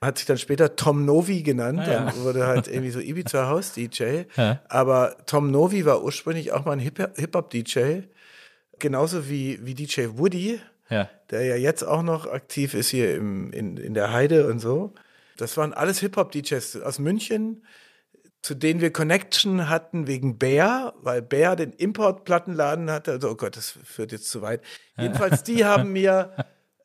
hat sich dann später Tom Novi genannt Ah, ja. und wurde halt (laughs) irgendwie so Ibiza House DJ. Ja. Aber Tom Novi war ursprünglich auch mal ein Hip- Hip-Hop-DJ, genauso wie, wie DJ Woody, Ja. der ja jetzt auch noch aktiv ist hier im, in, in der Heide und so. Das waren alles Hip-Hop-DJs aus München, zu denen wir Connection hatten wegen Bär, weil Bär den Importplattenladen hatte. Also, oh Gott, das führt jetzt zu weit. Jedenfalls, die (laughs) haben mir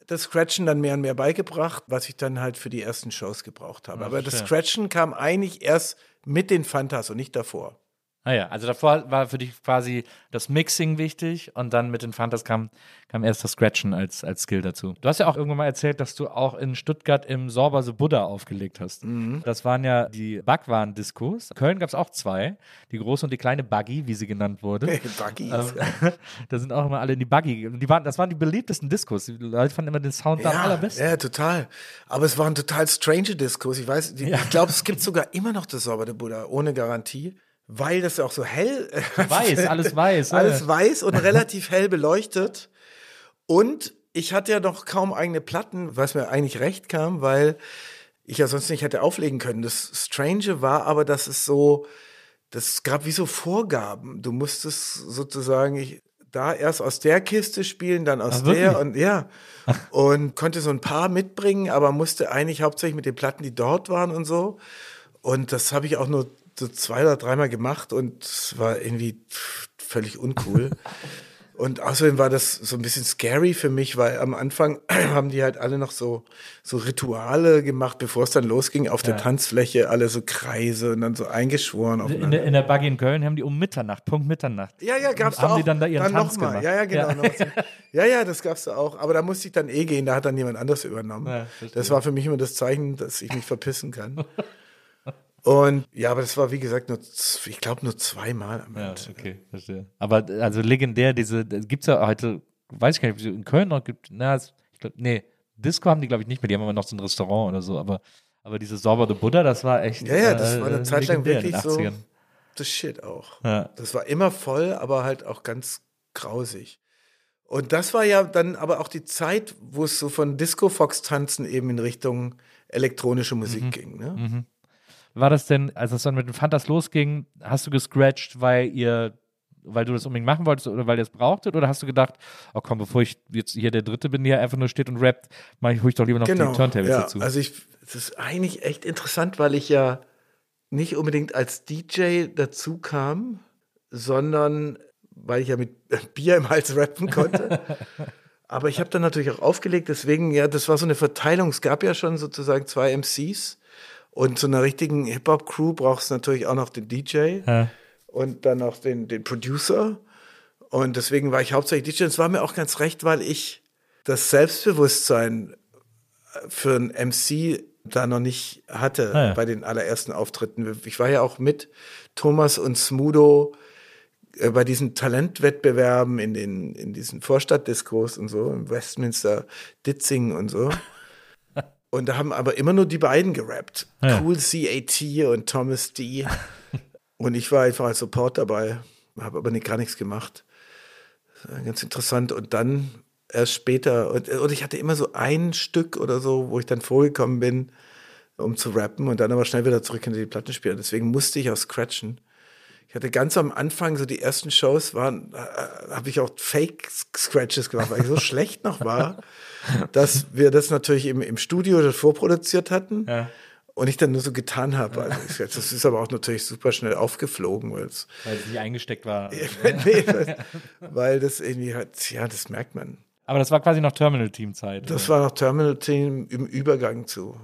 das Scratchen dann mehr und mehr beigebracht, was ich dann halt für die ersten Shows gebraucht habe. Aber das. Scratchen kam eigentlich erst mit den Fantas und nicht davor. Naja, also davor war für dich quasi das Mixing wichtig und dann mit den Fantas kam, kam erst das Scratchen als, als Skill dazu. Du hast ja auch irgendwann mal erzählt, dass du auch in Stuttgart im Sorber the Buddha aufgelegt hast. Das waren ja die Backwaren-Diskos. In Köln gab es auch zwei, die große und die kleine Buggy, wie sie genannt wurde. Buggies. Ähm, (laughs) da sind auch immer alle in die Buggy. Die waren, das waren die beliebtesten Diskos. Die Leute fanden immer den Sound da am allerbesten. ja, total. Aber es waren total strange Discos. Ich weiß, die, ich glaube, es gibt sogar immer noch das Sauber der Buddha, ohne Garantie. Weil das ja auch so hell (laughs) Weiß, alles weiß. (laughs) alles weiß und relativ hell beleuchtet. Und ich hatte ja noch kaum eigene Platten, was mir eigentlich recht kam, weil ich ja sonst nicht hätte auflegen können. Das Strange war aber, dass es so, das gab wie so Vorgaben. Du musstest sozusagen ich, da erst aus der Kiste spielen, dann aus Ach, der und ja. (laughs) Und konnte so ein paar mitbringen, aber musste eigentlich hauptsächlich mit den Platten, die dort waren und so. Und das habe ich auch nur so zwei oder dreimal gemacht und es war irgendwie völlig uncool. (laughs) Und außerdem war das so ein bisschen scary für mich, weil am Anfang (clears throat) haben die halt alle noch so, so Rituale gemacht, bevor es dann losging auf der Ja. Tanzfläche, alle so Kreise und dann so eingeschworen. In der, in der Buggy in Köln haben die um Mitternacht, Punkt Mitternacht. Ja, ja, gab's Haben da auch. die dann da ihren Tanz noch mal. gemacht? Ja, ja, genau. Ja. (laughs) Ja, ja, das gab's da auch. Aber da musste ich dann eh gehen, da hat dann jemand anderes übernommen. Ja, das war für mich immer das Zeichen, dass ich mich verpissen kann. (laughs) Und ja, aber das war wie gesagt nur, ich glaube nur zweimal am Ja, Ende. okay, verstehe. Aber äh, also legendär, diese, gibt es ja heute, weiß ich gar nicht, ob es in Köln noch gibt, na, ich glaub, nee, Disco haben die, glaube ich, nicht mehr, die haben immer noch so ein Restaurant oder so, aber, aber diese Sauber de Buddha, das war echt. Ja, ja, das äh, war eine äh, Zeit lang wirklich so 80ern. das Shit auch. Ja. Das war immer voll, aber halt auch ganz grausig. Und das war ja dann aber auch die Zeit, wo es so von Disco-Fox-Tanzen eben in Richtung elektronische Musik Mhm. ging. Ne? War das denn, als es dann mit den Fantas losging, hast du gescratcht, weil ihr, weil du das unbedingt machen wolltest oder weil ihr es brauchtet? Oder hast du gedacht, oh komm, bevor ich jetzt hier der Dritte bin, der einfach nur steht und rappt, mach ich, ich doch lieber noch Genau. die Turntables ja, dazu? Also ich, es ist eigentlich echt interessant, weil ich ja nicht unbedingt als DJ dazu kam, sondern weil ich ja mit (laughs) Bier im Hals rappen konnte. (laughs) Aber ich habe dann natürlich auch aufgelegt, deswegen, ja, das war so eine Verteilung. Es gab ja schon sozusagen zwei MCs. Und zu einer richtigen Hip-Hop-Crew brauchst du natürlich auch noch den DJ Ja. und dann noch den, den Producer. Und deswegen war ich hauptsächlich DJ. Und es war mir auch ganz recht, weil ich das Selbstbewusstsein für einen MC da noch nicht hatte Ah ja. bei den allerersten Auftritten. Ich war ja auch mit Thomas und Smudo äh, bei diesen Talentwettbewerben in den in diesen Vorstadtdiskos und so im Westminster Ditzing und so. Und da haben aber immer nur die beiden gerappt. Ja. Cool CAT und Thomas D. (laughs) und ich war einfach als Support dabei, habe aber nicht, gar nichts gemacht. Ganz interessant. Und dann erst später, und, und ich hatte immer so ein Stück oder so, wo ich dann vorgekommen bin, um zu rappen und dann aber schnell wieder zurück hinter die Plattenspieler. Deswegen musste ich auch scratchen. Ich hatte ganz am Anfang, so die ersten Shows waren, äh, habe ich auch Fake-Scratches gemacht, weil ich so (laughs) schlecht noch war, dass wir das natürlich im, im Studio vorproduziert hatten. Ja. Und ich dann nur so getan habe. Also ich, das ist aber auch natürlich super schnell aufgeflogen, weil es Weil es nicht eingesteckt war. (laughs) nee, das, weil das irgendwie halt, ja, das merkt man. Aber das war quasi noch Terminal-Team-Zeit. Das war noch Terminal Team im Übergang zu.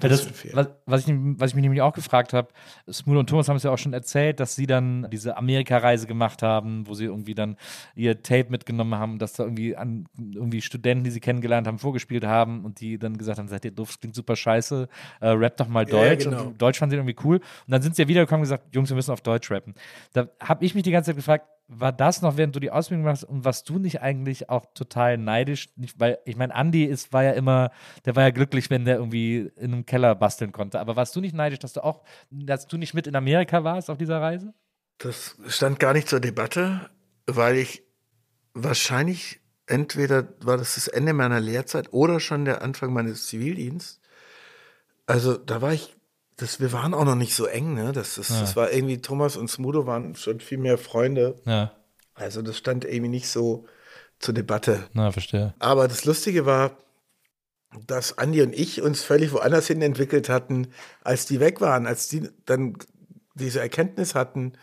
Das, was, was, ich, was ich mich nämlich auch gefragt habe, Smooth und Thomas haben es ja auch schon erzählt, dass sie dann diese Amerika-Reise gemacht haben, wo sie irgendwie dann ihr Tape mitgenommen haben, dass da irgendwie an irgendwie Studenten, die sie kennengelernt haben, vorgespielt haben und die dann gesagt haben, seid ihr doof, klingt super scheiße, äh, rap doch mal Ja, ja, Deutsch. genau. Und Deutsch fanden sie irgendwie cool. Und dann sind sie ja wiedergekommen und gesagt, Jungs, wir müssen auf Deutsch rappen. Da habe ich mich die ganze Zeit gefragt, war das noch, während du die Ausbildung machst und warst du nicht eigentlich auch total neidisch? Nicht, weil, ich meine, Andi ist, war ja immer, der war ja glücklich, wenn der irgendwie in einem Keller basteln konnte. Aber warst du nicht neidisch, dass du auch, dass du nicht mit in Amerika warst auf dieser Reise? Das stand gar nicht zur Debatte, weil ich wahrscheinlich entweder war das das Ende meiner Lehrzeit oder schon der Anfang meines Zivildienstes. Also da war ich, das, wir waren auch noch nicht so eng, ne? Das, das, das war irgendwie, Thomas und Smudo waren schon viel mehr Freunde. Ja, Also das stand irgendwie nicht so zur Debatte. na, verstehe. Aber das Lustige war, dass Andi und ich uns völlig woanders hin entwickelt hatten, als die weg waren, als die dann diese Erkenntnis hatten,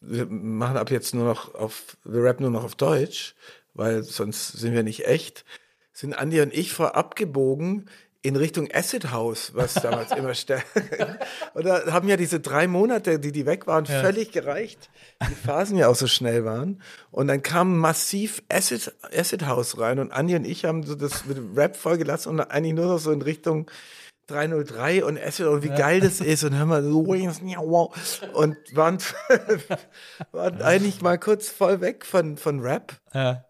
wir machen ab jetzt nur noch auf, wir rappen nur noch auf Deutsch, weil sonst sind wir nicht echt. sind Andi und ich vorab gebogen in Richtung Acid House, was damals immer (laughs) stärker. Oder (laughs) haben ja diese drei Monate, die die weg waren, völlig gereicht. Die Phasen ja auch so schnell waren. Und dann kam massiv Acid, Acid House rein und Andi und ich haben so das mit dem Rap vollgelassen und eigentlich nur noch so in Richtung 303 und Acid und wie geil das ist und hören wir so und waren, (laughs) waren eigentlich mal kurz voll weg von, von Rap. Ja.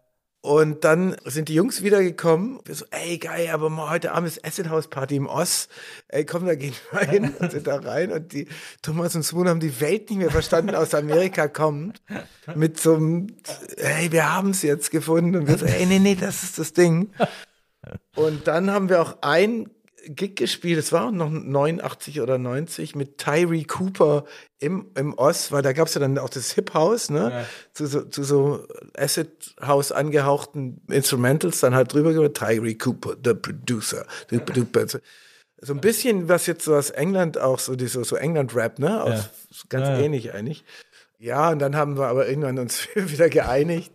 Und dann sind die Jungs wieder gekommen. Wir so, ey, geil, aber mal heute Abend ist Acid House Party im Oss. Ey, komm, da gehen wir hin (laughs) und sind da rein. Und die Thomas und Spoon haben die Welt nicht mehr verstanden, aus Amerika kommt. Mit so einem, ey, wir haben es jetzt gefunden. Und wir so, ey, nee, nee, das ist das Ding. Und dann haben wir auch ein Gig gespielt, es war noch 89 oder 90 mit Tyree Cooper im, im Oz, weil da gab es ja dann auch das Hip House, ne? Ja. Zu, so, zu so Acid House angehauchten Instrumentals, dann halt drüber gehört, Tyree Cooper, the producer. The producer. So ein bisschen, was jetzt so aus England auch, so, die, so, England-Rap, ne? Aus, Ja. Ganz ja. ähnlich eigentlich. Ja, und dann haben wir aber irgendwann uns (laughs) wieder geeinigt,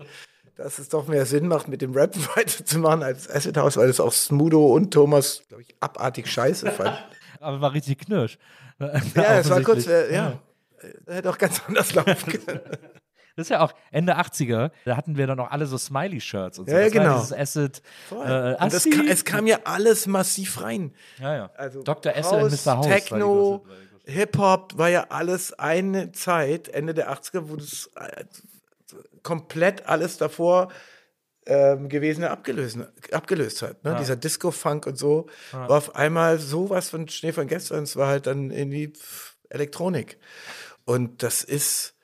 dass es doch mehr Sinn macht, mit dem Rap (laughs) weiterzumachen als Acid House, weil es auch Smudo und Thomas, glaube ich, abartig scheiße (laughs) fanden. Aber war richtig knirsch. ja, es war kurz, äh, ja. Äh, Hätte auch ganz anders (laughs) laufen können. Das ist ja auch Ende 80er, da hatten wir dann noch alle so Smiley-Shirts und so. Ja, ja, das genau. dieses Acid. Äh, Und das ka es kam ja alles massiv rein. ja, ja. Also Dr. Essel und Mr. House. Techno, Hip-Hop war ja alles eine Zeit, Ende der 80er, wo das äh, komplett alles davor ähm, gewesene abgelöst, abgelöst hat. Ne? Dieser Disco-Funk und so war auf einmal sowas von Schnee von gestern. Es war halt dann irgendwie pff, Elektronik. Und das ist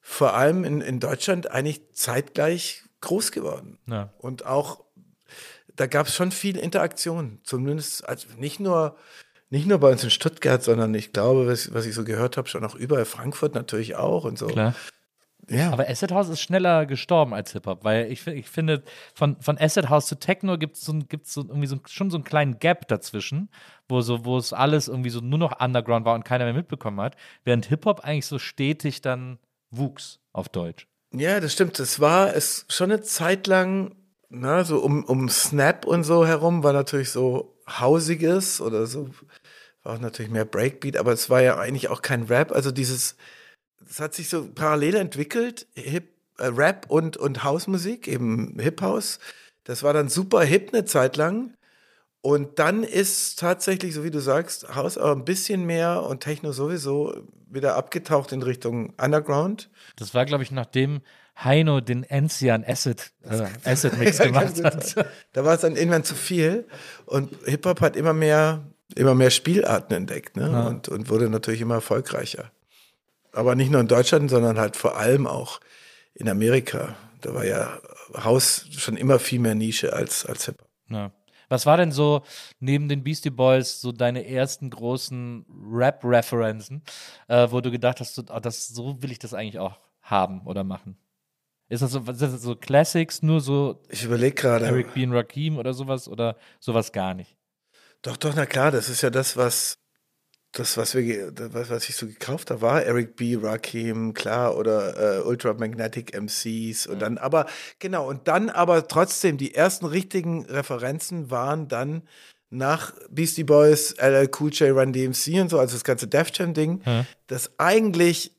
vor allem in, in Deutschland eigentlich zeitgleich groß geworden. Ja. Und auch, da gab es schon viel Interaktion. Zumindest, also nicht nur, nicht nur bei uns in Stuttgart, sondern ich glaube, was, was ich so gehört habe, schon auch überall Frankfurt natürlich auch und so. Klar. Ja. Aber Acid House ist schneller gestorben als Hip-Hop, weil ich, ich finde, von, von Acid House zu Techno gibt es so, gibt's so irgendwie so, schon so einen kleinen Gap dazwischen, wo, so, wo es alles irgendwie so nur noch Underground war und keiner mehr mitbekommen hat, während Hip-Hop eigentlich so stetig dann wuchs auf Deutsch. Ja, das stimmt. Es war es schon eine Zeit lang, na, so um, um Snap und so herum, war natürlich so Hausiges oder so, war auch natürlich mehr Breakbeat, aber es war ja eigentlich auch kein Rap. Also dieses, es hat sich so parallel entwickelt, Hip, äh, Rap und, und Hausmusik, eben Hip House. Das war dann super hip eine Zeit lang. Und dann ist tatsächlich, so wie du sagst, Haus aber ein bisschen mehr und Techno sowieso wieder abgetaucht in Richtung Underground. Das war, glaube ich, nachdem Heino den Enzian Acid, äh, Acid (laughs) Mix Ja, gemacht hat. genau. Da war es dann irgendwann zu viel. Und Hip-Hop hat immer mehr, immer mehr Spielarten entdeckt ne? und, und wurde natürlich immer erfolgreicher. Aber nicht nur in Deutschland, sondern halt vor allem auch in Amerika. Da war ja Haus schon immer viel mehr Nische als, als Hip-Hop. Ja. Was war denn so neben den Beastie Boys so deine ersten großen Rap-Referenzen, äh, wo du gedacht hast, so, ah, das, so will ich das eigentlich auch haben oder machen? Ist das so, ist das so Classics, nur so Ich überlege gerade. Eric B. und Rakim oder sowas oder sowas gar nicht? Doch, doch, na klar, das ist ja das, was das, was wir, was was ich so gekauft habe, war Eric B., Rakim, klar, oder äh, Ultramagnetic MCs und dann, aber genau, und dann aber trotzdem, die ersten richtigen Referenzen waren dann nach Beastie Boys, LL Cool J, Run DMC und so, also das ganze Def Jam-Ding, das eigentlich,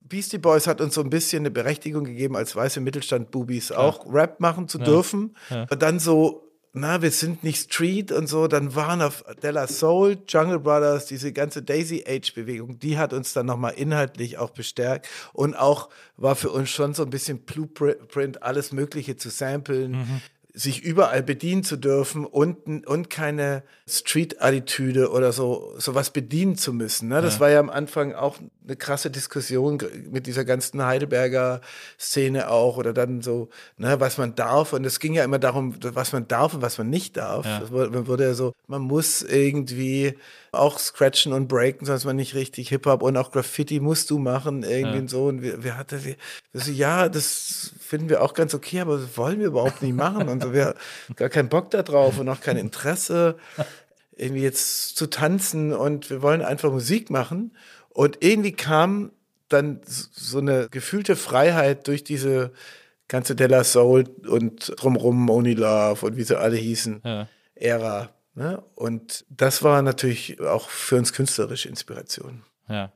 Beastie Boys hat uns so ein bisschen eine Berechtigung gegeben, als weiße Mittelstand-Bubis auch Rap machen zu dürfen. Aber dann so, na, wir sind nicht Street und so, dann waren auf Della Soul, Jungle Brothers, diese ganze Daisy Age Bewegung, die hat uns dann nochmal inhaltlich auch bestärkt und auch war für uns schon so ein bisschen Blueprint, alles Mögliche zu samplen, sich überall bedienen zu dürfen und, und keine Street-Attitüde oder so sowas bedienen zu müssen. Ne? Das war ja am Anfang auch eine krasse Diskussion mit dieser ganzen Heidelberger Szene auch oder dann so, ne, was man darf. Und es ging ja immer darum, was man darf und was man nicht darf. Es wurde, man wurde ja so, man muss irgendwie auch scratchen und breaken, sonst man nicht richtig Hip-Hop und auch Graffiti musst du machen, irgendwie und so. Und wir, wir hatten, wir, wir so, ja, das finden wir auch ganz okay, aber das wollen wir überhaupt nicht machen. (laughs) Und so, wir haben gar keinen Bock da drauf und auch kein Interesse, irgendwie jetzt zu tanzen und wir wollen einfach Musik machen. Und irgendwie kam dann so eine gefühlte Freiheit durch diese ganze Della Soul und drumrum Only Love und wie sie alle hießen, Ja. Ära. Ne? Und das war natürlich auch für uns künstlerische Inspiration. Ja.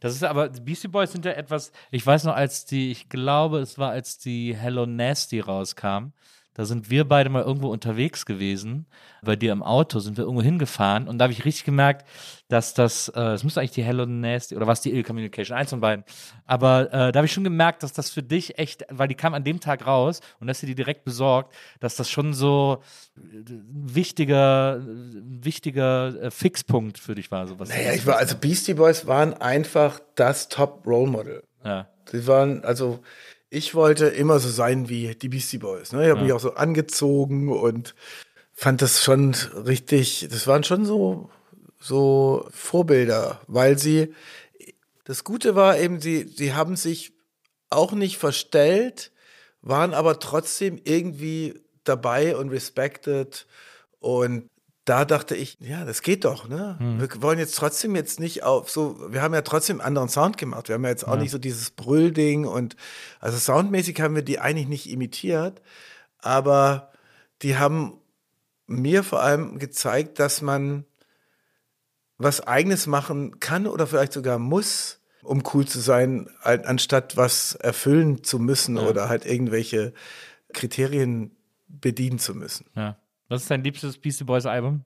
Das ist aber, die Beastie Boys sind ja etwas, ich weiß noch, als die, ich glaube, es war, als die Hello Nasty rauskam, da sind wir beide mal irgendwo unterwegs gewesen, bei dir im Auto sind wir irgendwo hingefahren und da habe ich richtig gemerkt, dass das, äh, es müsste eigentlich die Hello Nasty oder was die Ill Communication, eins von beiden, aber äh, da habe ich schon gemerkt, dass das für dich echt, weil die kam an dem Tag raus und dass sie die direkt besorgt, dass das schon so ein wichtiger, ein wichtiger äh, Fixpunkt für dich war. So was Naja, ich war, also Beastie Boys waren einfach das Top Role Model. ja. Sie waren, also ich wollte immer so sein wie die Beastie Boys. Ne? Ich habe mich auch so angezogen und fand das schon richtig, das waren schon so, so Vorbilder, weil sie, das Gute war eben, sie, sie haben sich auch nicht verstellt, waren aber trotzdem irgendwie dabei und respected und da dachte ich, ja, das geht doch, ne? Wir wollen jetzt trotzdem jetzt nicht auf so, wir haben ja trotzdem anderen Sound gemacht. Wir haben ja jetzt auch nicht so dieses Brüllding und also soundmäßig haben wir die eigentlich nicht imitiert, aber die haben mir vor allem gezeigt, dass man was eigenes machen kann oder vielleicht sogar muss, um cool zu sein, an- anstatt was erfüllen zu müssen oder halt irgendwelche Kriterien bedienen zu müssen. Ja. Was ist dein liebstes Beastie Boys Album?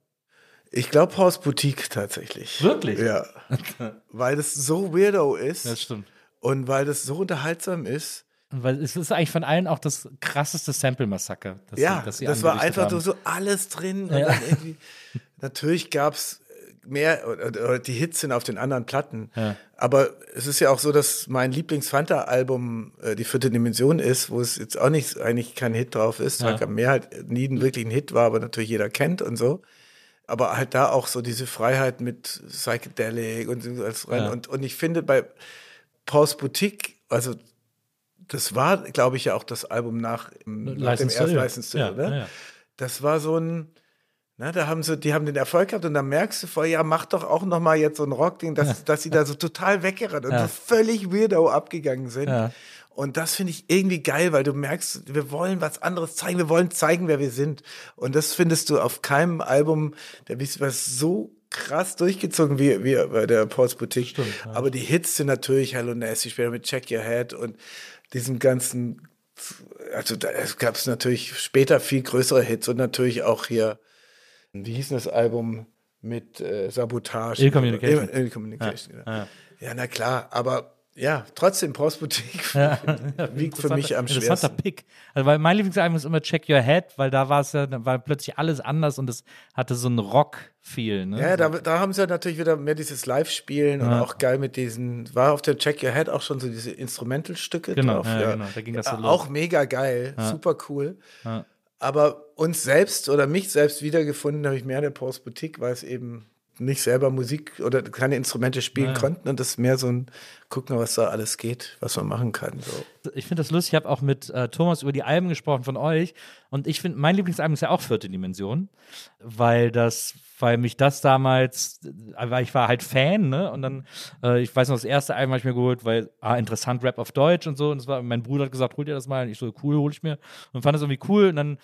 Ich glaube Haus Boutique tatsächlich. Wirklich? Ja. (laughs) weil das so weirdo ist Das stimmt. und weil das so unterhaltsam ist. Und Weil es ist eigentlich von allen auch das krasseste Sample-Massaker. ja, das, sie das war einfach haben. so alles drin. Ja. (laughs) natürlich gab es mehr, oder, oder die Hits sind auf den anderen Platten. Ja. Aber es ist ja auch so, dass mein Lieblings-Fanta-Album äh, die vierte Dimension ist, wo es jetzt auch nicht, eigentlich kein Hit drauf ist. Ja. Am Meer halt nie ein wirklich ein Hit war, aber natürlich jeder kennt und so. Aber halt da auch so diese Freiheit mit Psychedelic und so rein. Ja. Und, und ich finde bei Pause Boutique, also das war, glaube ich, ja auch das Album nach, nach dem ersten. License Ill, ne? Das war so ein, na, da haben sie, die haben den Erfolg gehabt und dann merkst du voll, ja, mach doch auch noch mal jetzt so ein Rockding, dass, dass sie da so total weggerannt und Ja. so völlig weirdo abgegangen sind. Ja. Und das finde ich irgendwie geil, weil du merkst, wir wollen was anderes zeigen, wir wollen zeigen, wer wir sind. Und das findest du auf keinem Album, der Beastie Boys so krass durchgezogen wie, wie bei der Paul's Boutique. Aber die Hits sind natürlich Hello Nasty, später mit Check Your Head und diesem ganzen, also da gab es natürlich später viel größere Hits und natürlich auch hier, wie hieß denn das Album mit äh, Sabotage? Ill Communication. Ill, Ill Communication, Ja, ja. ja. Ja, na klar, aber ja, trotzdem Paul's (laughs) Boutique (laughs) wiegt für mich am Interessanter schwersten. Pick. Also, weil mein Lieblingsalbum ist immer Check Your Head, weil da war es ja, war plötzlich alles anders und es hatte so einen Rock-Feel. Ne? Ja, da, da haben sie natürlich wieder mehr dieses Live-Spielen und auch geil mit diesen, war auf der Check Your Head auch schon so diese Instrumental-Stücke Genau, drauf. ja, genau, da ging das so Ja, los. Auch mega geil, super cool. Ja. Aber uns selbst oder mich selbst wiedergefunden habe ich mehr in der Post Boutique, weil es eben nicht selber Musik oder keine Instrumente spielen konnten und das ist mehr so ein, guck mal, was da alles geht, was man machen kann. So. ich finde das lustig, ich habe auch mit äh, Thomas über die Alben gesprochen von euch und ich finde, mein Lieblingsalbum ist ja auch Vierte Dimension, weil das, weil mich das damals, weil ich war halt Fan, ne, und dann, äh, ich weiß noch, das erste Album habe ich mir geholt, weil, ah, interessant, Rap auf Deutsch und so, und das war, mein Bruder hat gesagt, hol dir das mal, und ich so, cool, hol ich mir, und fand das irgendwie cool, und dann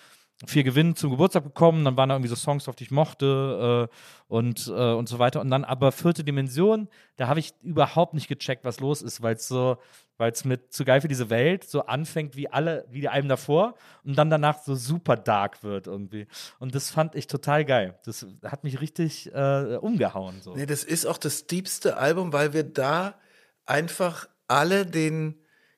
vier Gewinn zum Geburtstag bekommen, dann waren da irgendwie so Songs, auf die ich mochte äh, und, äh, und so weiter. Und dann aber vierte Dimension, da habe ich überhaupt nicht gecheckt, was los ist, weil es so, weil es mit zu geil für diese Welt so anfängt wie alle, wie die Alben davor und dann danach so super dark wird irgendwie. Und das fand ich total geil. Das hat mich richtig äh, umgehauen. So. Nee, das ist auch das diebste Album, weil wir da einfach alle den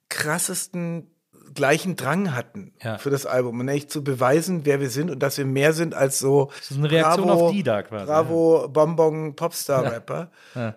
krassesten gleichen Drang hatten Ja. für das Album und echt zu beweisen, wer wir sind und dass wir mehr sind als so ist eine Reaktion auf die da quasi, Bravo, Bonbon, Popstar-Rapper. Ja.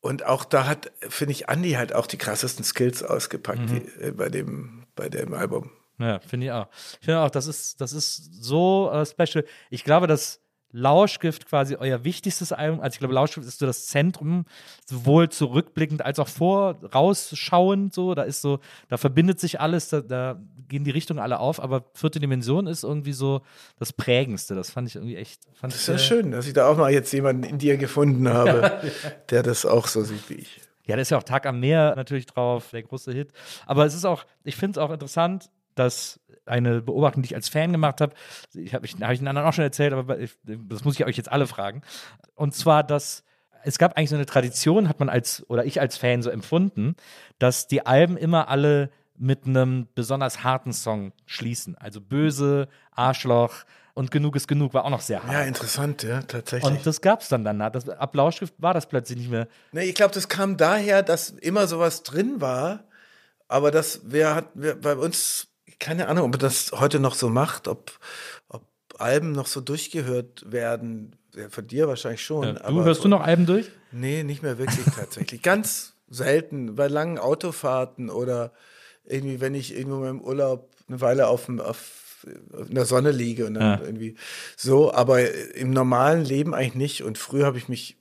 Und auch da hat, finde ich, Andy halt auch die krassesten Skills ausgepackt Mhm. die, äh, bei, dem, bei dem Album. Ja, finde ich auch. Ich finde auch, das ist, das ist so äh, special. Ich glaube, dass Lauschgift quasi euer wichtigstes Album, also ich glaube, Lauschgift ist so das Zentrum, sowohl zurückblickend als auch vorausschauend, so, da ist so, da verbindet sich alles, da, da gehen die Richtungen alle auf, aber vierte Dimension ist irgendwie so das Prägendste, das fand ich irgendwie echt, fand Das ich ist ja schön, dass ich da auch mal jetzt jemanden in dir gefunden habe, (laughs) der das auch so sieht wie ich. Ja, da ist ja auch Tag am Meer natürlich drauf, der große Hit. Aber es ist auch, ich finde es auch interessant, dass eine Beobachtung, die ich als Fan gemacht habe, ich habe ich, hab ich den anderen auch schon erzählt, aber ich, das muss ich euch jetzt alle fragen. Und zwar, dass es gab eigentlich so eine Tradition, hat man als, oder ich als Fan so empfunden, dass die Alben immer alle mit einem besonders harten Song schließen. Also böse, Arschloch und genug ist genug war auch noch sehr hart. Ja, interessant, ja, tatsächlich. und das gab es dann danach. Das, ab Lauschrift war das plötzlich nicht mehr. Nee, ich glaube, das kam daher, dass immer sowas drin war, aber das wer hat wer, bei uns keine Ahnung, ob man das heute noch so macht, ob, ob Alben noch so durchgehört werden. Ja, von dir wahrscheinlich schon. Ja, du aber hörst du noch Alben durch? Nee, nicht mehr wirklich tatsächlich. Ganz selten bei langen Autofahrten oder irgendwie, wenn ich irgendwo im Urlaub eine Weile auf, dem- auf in der Sonne liege und dann Ja. irgendwie so, aber im normalen Leben eigentlich nicht. Und früher habe ich mich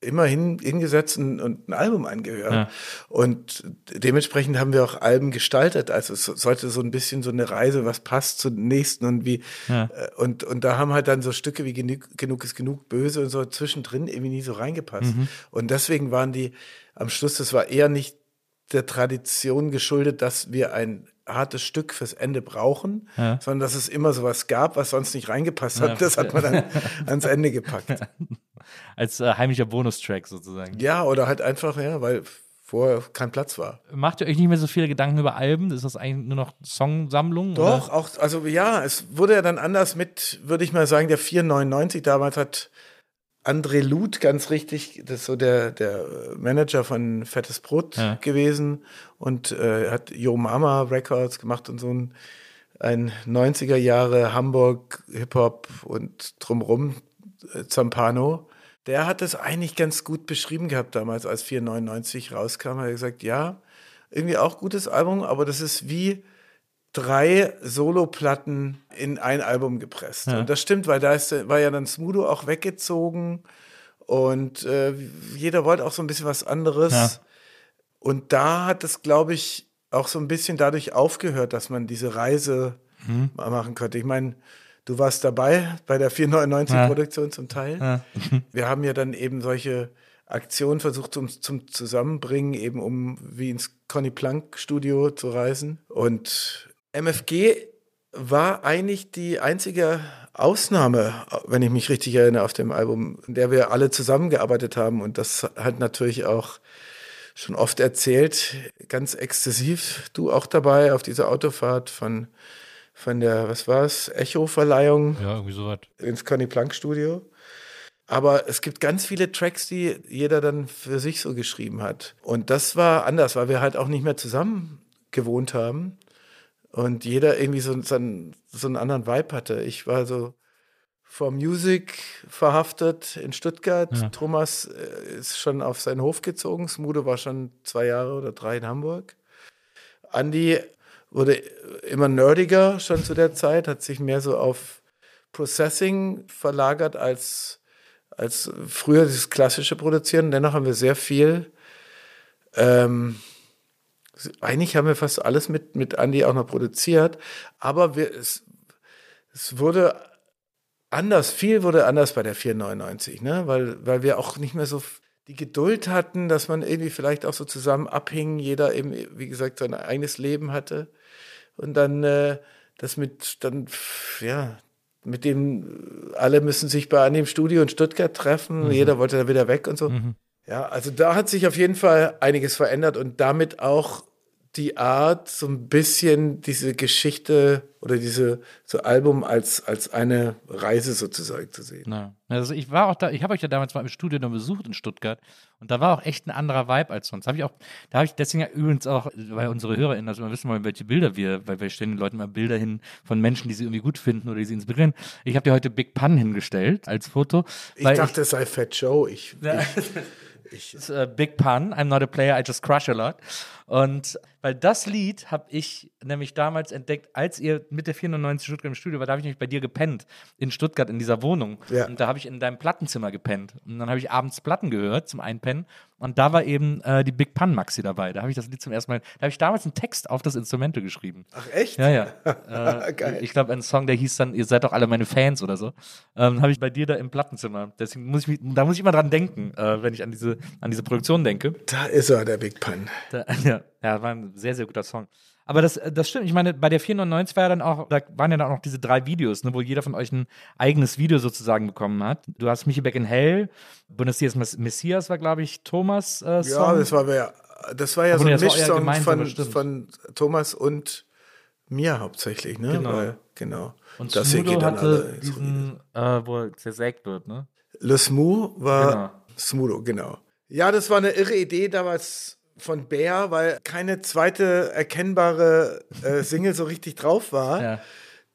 immer hin, hingesetzt und, und ein Album angehört. Ja. Und dementsprechend haben wir auch Alben gestaltet. Also es sollte so ein bisschen so eine Reise, was passt zum nächsten und wie. Ja. äh, Und, und da haben halt dann so Stücke wie genug, genug ist genug böse und so zwischendrin irgendwie nie so reingepasst. Mhm. Und deswegen waren die am Schluss, das war eher nicht der Tradition geschuldet, dass wir ein hartes Stück fürs Ende brauchen, Ja. sondern dass es immer sowas gab, was sonst nicht reingepasst hat. Ja, das hat man dann ans Ende gepackt. (laughs) Als äh, heimlicher Bonustrack sozusagen. Ja, oder halt einfach, ja, weil vorher kein Platz war. Macht ihr euch nicht mehr so viele Gedanken über Alben? Ist das eigentlich nur noch Songsammlung? Doch, Oder? auch, also ja, es wurde ja dann anders mit, würde ich mal sagen, der 499. Damals hat André Luth ganz richtig, das ist so der, der Manager von Fettes Brot Ja. gewesen und äh, hat Yo Mama Records gemacht und so ein, ein 90er Jahre Hamburg Hip-Hop und drumrum äh, Zampano. Der hat das eigentlich ganz gut beschrieben gehabt damals, als 499 rauskam. Er hat gesagt, ja, irgendwie auch gutes Album, aber das ist wie drei Soloplatten in ein Album gepresst. Ja. Und das stimmt, weil da ist, war ja dann Smudo auch weggezogen und äh, jeder wollte auch so ein bisschen was anderes. Ja. Und da hat es, glaube ich, auch so ein bisschen dadurch aufgehört, dass man diese Reise Mhm. mal machen konnte. Ich meine, du warst dabei bei der 499-Produktion zum Teil. Ja. (laughs) Wir haben ja dann eben solche Aktionen versucht zum, zum Zusammenbringen, eben um wie ins Conny Plank Studio zu reisen. Und MFG war eigentlich die einzige Ausnahme, wenn ich mich richtig erinnere, auf dem Album, in der wir alle zusammengearbeitet haben. Und das hat natürlich auch schon oft erzählt, ganz exzessiv. Du auch dabei auf dieser Autofahrt von, von der, was war es, Echo-Verleihung Ja, irgendwie sowas. ins Conny Plank Studio. Aber es gibt ganz viele Tracks, die jeder dann für sich so geschrieben hat. Und das war anders, weil wir halt auch nicht mehr zusammen gewohnt haben und jeder irgendwie so, so, einen, so einen anderen Vibe hatte. Ich war so vor Music verhaftet in Stuttgart. Ja. Thomas äh, ist schon auf seinen Hof gezogen. Smudo war schon zwei Jahre oder drei in Hamburg. Andy wurde immer nerdiger schon zu der Zeit, hat sich mehr so auf Processing verlagert als, als früher dieses klassische Produzieren. Dennoch haben wir sehr viel. Ähm, eigentlich haben wir fast alles mit, mit Andy auch noch produziert, aber wir, es, es wurde anders, viel wurde anders bei der 499, ne? weil, weil wir auch nicht mehr so die Geduld hatten, dass man irgendwie vielleicht auch so zusammen abhing, jeder eben, wie gesagt, sein eigenes Leben hatte. Und dann äh, das mit, dann, ja, mit dem, alle müssen sich bei an dem Studio in Stuttgart treffen, jeder wollte da wieder weg und so. Ja, also da hat sich auf jeden Fall einiges verändert und damit auch die Art, so ein bisschen diese Geschichte oder diese so Album als, als eine Reise sozusagen zu sehen. Ja. Also ich war auch da, ich habe euch ja damals mal im Studio dann besucht in Stuttgart und da war auch echt ein anderer Vibe als sonst. Habe ich auch, da habe ich deswegen ja übrigens auch, weil unsere HörerInnen, also wir wissen mal, welche Bilder wir, weil wir stellen den Leuten mal Bilder hin von Menschen, die sie irgendwie gut finden oder die sie inspirieren. Ich habe dir heute Big Pun hingestellt als Foto. Ich dachte, es sei Fat Joe. Ich, ist, (laughs) äh, Big Pun, I'm not a player, I just crush a lot. Und weil das Lied habe ich nämlich damals entdeckt, als ihr mit der 94 Stuttgart im Studio war, da habe ich nämlich bei dir gepennt, in Stuttgart, in dieser Wohnung. Ja. Und da habe ich in deinem Plattenzimmer gepennt. Und dann habe ich abends Platten gehört zum Einpennen. Und da war eben äh, die Big Pun Maxi dabei. Da habe ich das Lied zum ersten Mal, da habe ich damals einen Text auf das Instrumente geschrieben. Ach echt? Ja, ja. (laughs) Äh, Geil. Ich glaube, ein Song, der hieß dann, ihr seid doch alle meine Fans oder so. Ähm, habe ich bei dir da im Plattenzimmer. Deswegen muss ich mich, da muss ich immer dran denken, äh, wenn ich an diese, an diese Produktion denke. Da ist er, der Big Pun. Da, (laughs) ja, ja, war ein sehr, sehr guter Song. Aber das, das stimmt. Ich meine, bei der 499 war ja dann auch, da waren ja dann auch noch diese drei Videos, ne, wo jeder von euch ein eigenes Video sozusagen bekommen hat. Du hast Michi Beck in Hell, Buenos Dias Messias war, glaube ich, Thomas äh, Song. Ja, das war ja, das war ja Aber so ein Mischsong von, von Thomas und mir hauptsächlich, ne? Genau. Weil, genau. Und das hier geht dann alle diesen, äh, wo er zersägt wird, ne? Le Smoo war Genau. Smudo, genau. Ja, das war eine irre Idee damals von Bär, weil keine zweite erkennbare äh, Single so richtig drauf war, Ja.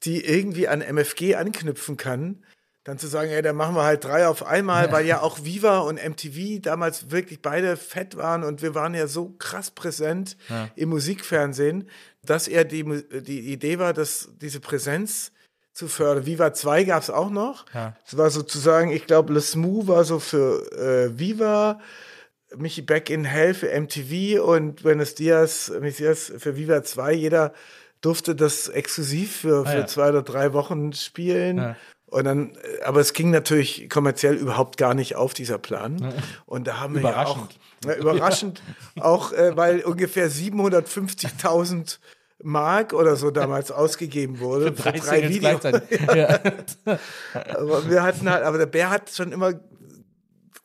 die irgendwie an MFG anknüpfen kann. Dann zu sagen, ey, dann machen wir halt drei auf einmal, weil ja auch Viva und MTV damals wirklich beide fett waren und wir waren ja so krass präsent im Musikfernsehen, dass er die, die Idee war, dass diese Präsenz zu fördern. Viva 2 gab es auch noch. Das war sozusagen, ich glaube, Le Smoo war so für äh, Viva, Michi Beck in Hell für MTV und Buenos Dias, Messias für Viva 2. Jeder durfte das exklusiv für, für Ah, ja. zwei oder drei Wochen spielen. Ja. Und dann, äh, aber es ging natürlich kommerziell überhaupt gar nicht auf dieser Plan. Und da haben wir ja auch Überraschend. ja, (laughs) auch äh, weil ungefähr 750.000 Mark oder so damals ausgegeben wurde für Drei drei Singles Videos. (laughs) ja. Aber wir hatten halt, aber der Bär hat schon immer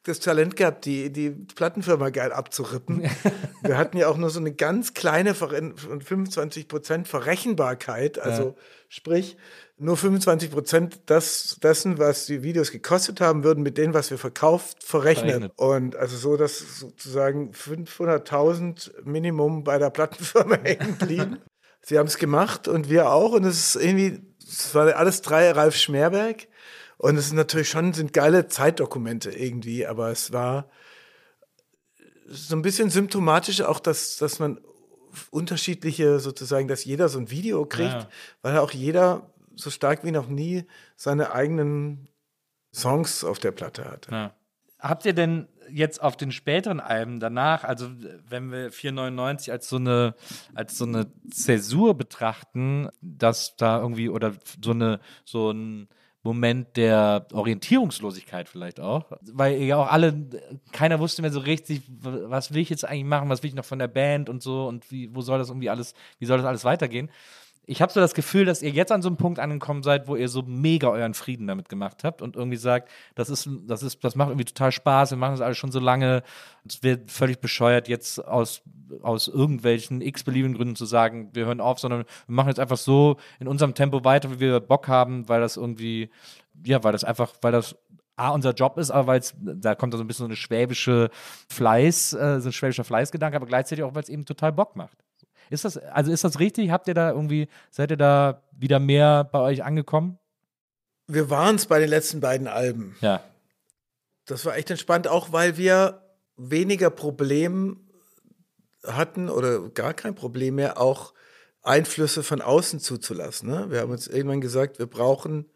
das Talent gehabt, die, die Plattenfirma geil abzurippen. (laughs) Wir hatten ja auch nur so eine ganz kleine Verren- von 25 Prozent Verrechenbarkeit, also sprich nur 25 Prozent das, dessen, was die Videos gekostet haben, würden mit dem, was wir verkauft, verrechnen. Verrechnet. Und also so, dass sozusagen 500.000 Minimum bei der Plattenfirma (laughs) hängen blieben. Sie haben es gemacht und wir auch. Und es ist irgendwie, es war alles drei Ralf Schmerberg. Und es ist natürlich schon, sind geile Zeitdokumente irgendwie, aber es war so ein bisschen symptomatisch auch, dass, dass man unterschiedliche sozusagen, dass jeder so ein Video kriegt, Ja. weil auch jeder so stark wie noch nie seine eigenen Songs auf der Platte hatte. Ja. Habt ihr denn jetzt auf den späteren Alben danach, also wenn wir 499 als so eine als so eine Zäsur betrachten, dass da irgendwie oder so eine so ein Moment der Orientierungslosigkeit vielleicht auch, weil ja auch alle keiner wusste mehr so richtig, was will ich jetzt eigentlich machen, was will ich noch von der Band und so und wie wo soll das irgendwie alles, wie soll das alles weitergehen? Ich habe so das Gefühl, dass ihr jetzt an so einem Punkt angekommen seid, wo ihr so mega euren Frieden damit gemacht habt und irgendwie sagt, das ist, das ist, das macht irgendwie total Spaß, wir machen das alles schon so lange. Es wird völlig bescheuert, jetzt aus, aus irgendwelchen x-beliebigen Gründen zu sagen, wir hören auf, sondern wir machen jetzt einfach so in unserem Tempo weiter, wie wir Bock haben, weil das irgendwie, ja, weil das einfach, weil das A, unser Job ist, aber weil es, da kommt da so ein bisschen so eine schwäbische Fleiß, äh, so ein schwäbischer Fleißgedanke, aber gleichzeitig auch, weil es eben total Bock macht. Ist das, also ist das richtig? Habt ihr da irgendwie, seid ihr da wieder mehr bei euch angekommen? Wir waren es bei den letzten beiden Alben. Ja. Das war echt entspannt, auch weil wir weniger Problem hatten oder gar kein Problem mehr, auch Einflüsse von außen zuzulassen. Ne? Wir haben uns irgendwann gesagt, wir brauchen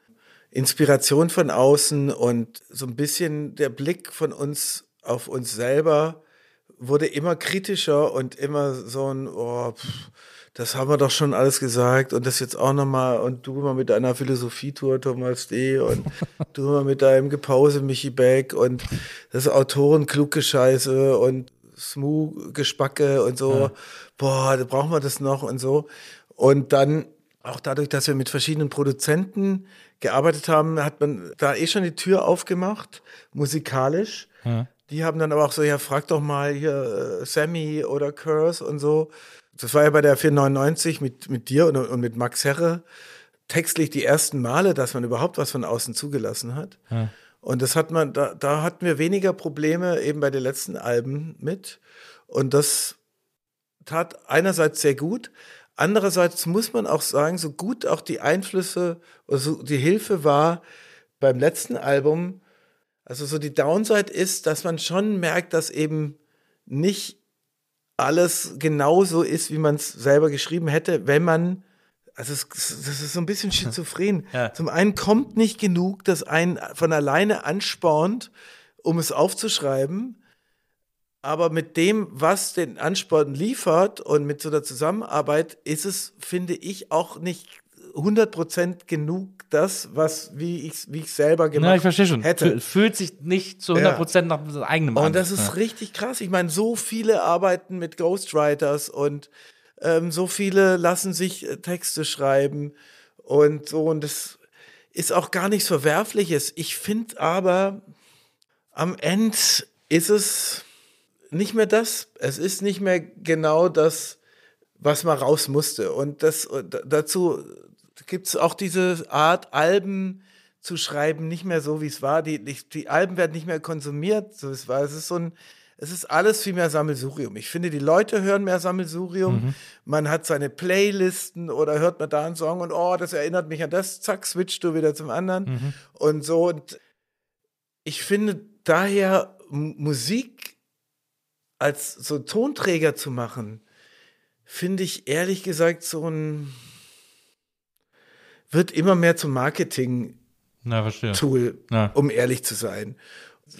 Inspiration von außen und so ein bisschen der Blick von uns auf uns selber wurde immer kritischer und immer so ein, oh, pff, das haben wir doch schon alles gesagt und das jetzt auch nochmal und du mal mit deiner Philosophietour, Thomas D. und du mal mit deinem Gepause, Michi Beck und das Autoren kluge Scheiße und Smooth Gespacke und so. Boah, da brauchen wir das noch und so. Und dann auch dadurch, dass wir mit verschiedenen Produzenten gearbeitet haben, hat man da eh schon die Tür aufgemacht, musikalisch. Die haben dann aber auch so, ja, frag doch mal hier äh, Sammy oder Curse und so. Das war ja bei der 499 mit, mit dir und, und mit Max Herre textlich die ersten Male, dass man überhaupt was von außen zugelassen hat. Und das hat man, da, da hatten wir weniger Probleme eben bei den letzten Alben mit. Und das tat einerseits sehr gut. Andererseits muss man auch sagen, so gut auch die Einflüsse oder so die Hilfe war beim letzten Album, also so die Downside ist, dass man schon merkt, dass eben nicht alles genauso ist, wie man es selber geschrieben hätte, wenn man, also es, das ist so ein bisschen (laughs) schizophren. Ja. Zum einen kommt nicht genug, das einen von alleine anspornt, um es aufzuschreiben, aber mit dem, was den Ansporn liefert und mit so einer Zusammenarbeit, ist es, finde ich, auch nicht 100% genug das, was, wie ich wie ich selber gemacht Ja, ich verstehe schon. hätte. Fü- Fühlt sich nicht zu 100% nach eigenem an. Und das ist ja. richtig krass. Ich meine, so viele arbeiten mit Ghostwriters und ähm, so viele lassen sich äh, Texte schreiben und so. Und das ist auch gar nichts Verwerfliches. Ich finde aber, am Ende ist es nicht mehr das. Es ist nicht mehr genau das, was man raus musste. Und das, dazu gibt es auch diese Art, Alben zu schreiben, nicht mehr so, wie es war. Die, die, die Alben werden nicht mehr konsumiert, so wie es war. Es ist so ein, es ist alles viel mehr Sammelsurium. Ich finde, die Leute hören mehr Sammelsurium. Mhm. Man hat seine Playlisten oder hört man da einen Song und oh, das erinnert mich an das, zack, switcht du wieder zum anderen mhm. und so. Und ich finde daher Musik als so Tonträger zu machen, finde ich ehrlich gesagt so ein wird immer mehr zum Marketing Tool, ja. um ehrlich zu sein.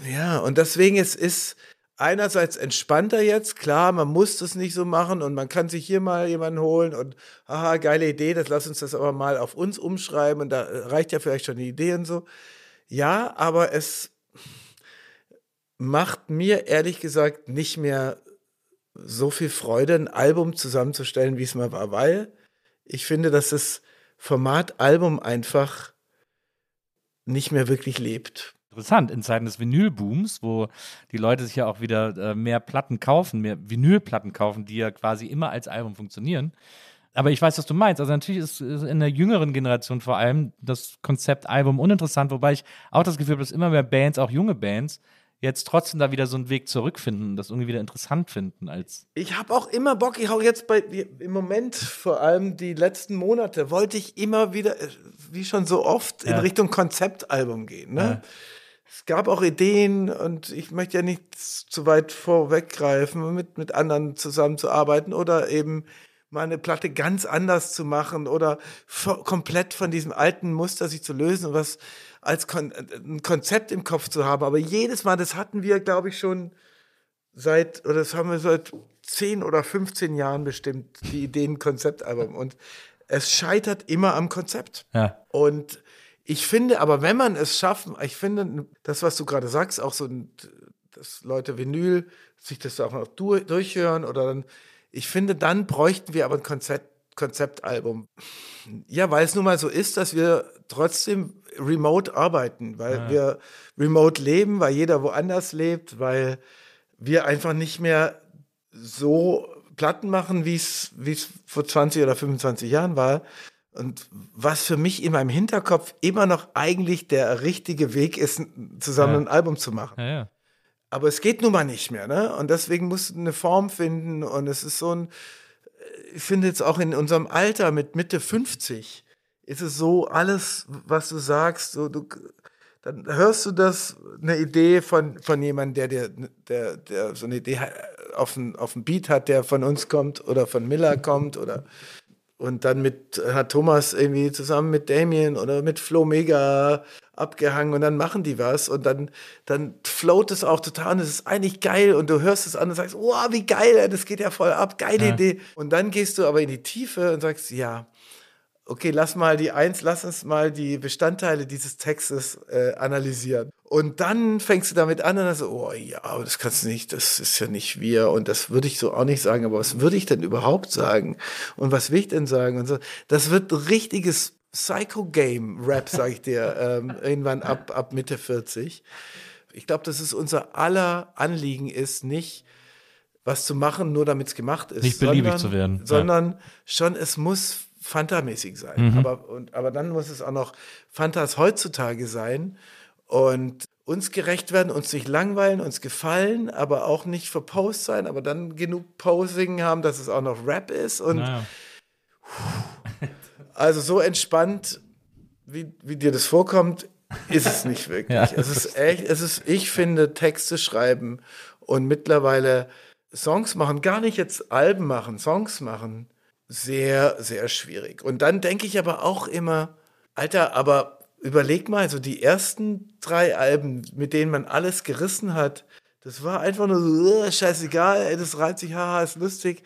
Ja, und deswegen es ist einerseits entspannter jetzt, klar, man muss das nicht so machen und man kann sich hier mal jemanden holen und haha, geile Idee, das lass uns das aber mal auf uns umschreiben und da reicht ja vielleicht schon die Idee und so. Ja, aber es macht mir ehrlich gesagt nicht mehr so viel Freude, ein Album zusammenzustellen, wie es mal war, weil ich finde, dass das Format Album einfach nicht mehr wirklich lebt interessant in Zeiten des Vinylbooms, wo die Leute sich ja auch wieder äh, mehr Platten kaufen, mehr Vinylplatten kaufen, die ja quasi immer als Album funktionieren. Aber ich weiß, was du meinst. Also natürlich ist, ist in der jüngeren Generation vor allem das Konzept Album uninteressant, wobei ich auch das Gefühl habe, dass immer mehr Bands, auch junge Bands, jetzt trotzdem da wieder so einen Weg zurückfinden das irgendwie wieder interessant finden als. Ich habe auch immer Bock, ich hau jetzt bei im Moment vor allem die letzten Monate wollte ich immer wieder, äh, wie schon so oft, in Richtung Konzeptalbum gehen. Ne? Ja es gab auch Ideen und ich möchte ja nicht zu weit vorweggreifen, mit, mit anderen zusammenzuarbeiten oder eben mal eine Platte ganz anders zu machen oder komplett von diesem alten Muster sich zu lösen und was als Kon ein Konzept im Kopf zu haben. Aber jedes Mal, das hatten wir, glaube ich, schon seit, oder das haben wir seit 10 oder 15 Jahren bestimmt, die Ideen Konzeptalbum. Und es scheitert immer am Konzept. Ja. Und ich finde aber, wenn man es schaffen, ich finde, das, was du gerade sagst, auch so, dass Leute Vinyl sich das auch noch durchhören oder dann, ich finde, dann bräuchten wir aber ein Konzept, Konzeptalbum. Ja, weil es nun mal so ist, dass wir trotzdem remote arbeiten, weil ja. wir remote leben, weil jeder woanders lebt, weil wir einfach nicht mehr so Platten machen, wie es vor 20 oder 25 Jahren war, und was für mich in meinem Hinterkopf immer noch eigentlich der richtige Weg ist, zusammen ja. ein Album zu machen. Ja. Aber es geht nun mal nicht mehr, ne? Und deswegen musst du eine Form finden. Und es ist so ein, ich finde jetzt auch in unserem Alter mit Mitte 50 ist es so, alles, was du sagst, so, du, dann hörst du das, eine Idee von, von jemandem, der, der, der, der so eine Idee auf dem auf Beat hat, der von uns kommt oder von Miller kommt oder und dann mit, hat Thomas irgendwie zusammen mit Damien oder mit Flo Mega abgehangen und dann machen die was und dann, dann float es auch total und es ist eigentlich geil und du hörst es an und sagst, wow, wie geil, das geht ja voll ab, geile ja. Idee. Und dann gehst du aber in die Tiefe und sagst, ja, okay, lass mal die eins, lass uns mal die Bestandteile dieses Textes äh, analysieren. Und dann fängst du damit an und dann so, oh ja, aber das kannst du nicht, das ist ja nicht wir und das würde ich so auch nicht sagen, aber was würde ich denn überhaupt sagen? Und was will ich denn sagen? Und so, das wird richtiges Psycho-Game-Rap, sag ich dir, (laughs) ähm, irgendwann ab, ab Mitte 40. Ich glaube, dass es unser aller Anliegen ist, nicht was zu machen, nur damit es gemacht ist. Nicht beliebig sondern, zu werden. Sondern ja. schon, es muss Fanta-mäßig sein. Mhm. Aber, und, aber dann muss es auch noch Fantas heutzutage sein und uns gerecht werden, uns nicht langweilen, uns gefallen, aber auch nicht für Post sein, aber dann genug Posing haben, dass es auch noch Rap ist. Und naja. Also so entspannt, wie, wie dir das vorkommt, ist es nicht (laughs) wirklich. ja. Es ist echt, es ist, ich finde, Texte schreiben und mittlerweile Songs machen, gar nicht jetzt Alben machen, Songs machen, sehr, sehr schwierig. Und dann denke ich aber auch immer, Alter, aber überleg mal, so die ersten drei Alben, mit denen man alles gerissen hat, das war einfach nur so, scheißegal, ey, das reizt sich, haha, ist lustig.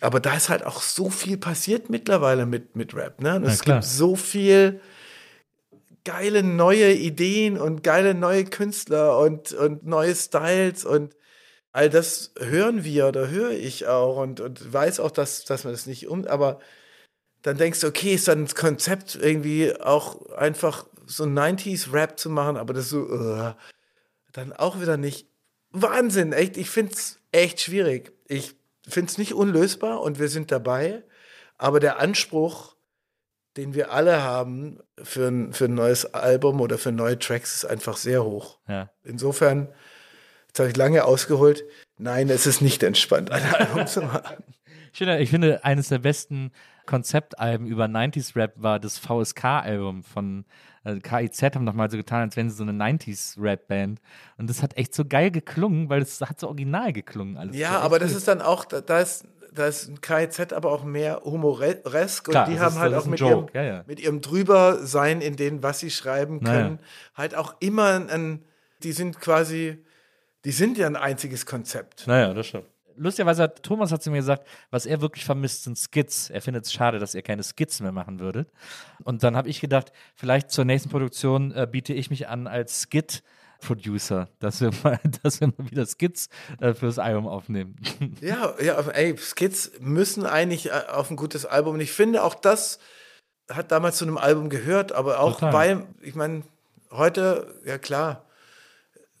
Aber da ist halt auch so viel passiert mittlerweile mit, mit Rap, ne? Es gibt so viel geile neue Ideen und geile neue Künstler und, und neue Styles und all das hören wir oder höre ich auch und, und weiß auch, dass, dass man das nicht um, aber dann denkst du, okay, ist dann das Konzept irgendwie auch einfach so 90s-Rap zu machen, aber das so, uh, dann auch wieder nicht. Wahnsinn, echt, ich finde es echt schwierig. Ich finde es nicht unlösbar und wir sind dabei, aber der Anspruch, den wir alle haben für ein, für ein neues Album oder für neue Tracks, ist einfach sehr hoch. Ja. Insofern, jetzt habe ich lange ausgeholt, nein, es ist nicht entspannt, ein Album zu machen. (laughs) Ich finde, ich finde, eines der besten Konzeptalben über 90s Rap war das VSK-Album von äh, KIZ, haben doch mal so getan, als wären sie so eine 90s Rap-Band. Und das hat echt so geil geklungen, weil es hat so original geklungen alles. Ja, aber das ist dann auch, da, da ist, da ist ein KIZ aber auch mehr humoresk und Klar, die das haben ist- halt auch mit ihrem, ja, ja. mit ihrem Drübersein in dem, was sie schreiben Naja. können, halt auch immer ein, die sind quasi, die sind ja ein einziges Konzept. Naja, das stimmt. Lustigerweise hat Thomas hat zu mir gesagt, was er wirklich vermisst, sind Skits. Er findet es schade, dass ihr keine Skits mehr machen würdet. Und dann habe ich gedacht, vielleicht zur nächsten Produktion äh, biete ich mich an als Skit-Producer, dass wir mal, (laughs) dass wir mal wieder Skits äh, fürs Album aufnehmen. (laughs) Ja, ja, ey, Skits müssen eigentlich äh, auf ein gutes Album. Und ich finde auch das hat damals zu einem Album gehört, aber auch Total. bei, ich meine, heute, ja klar,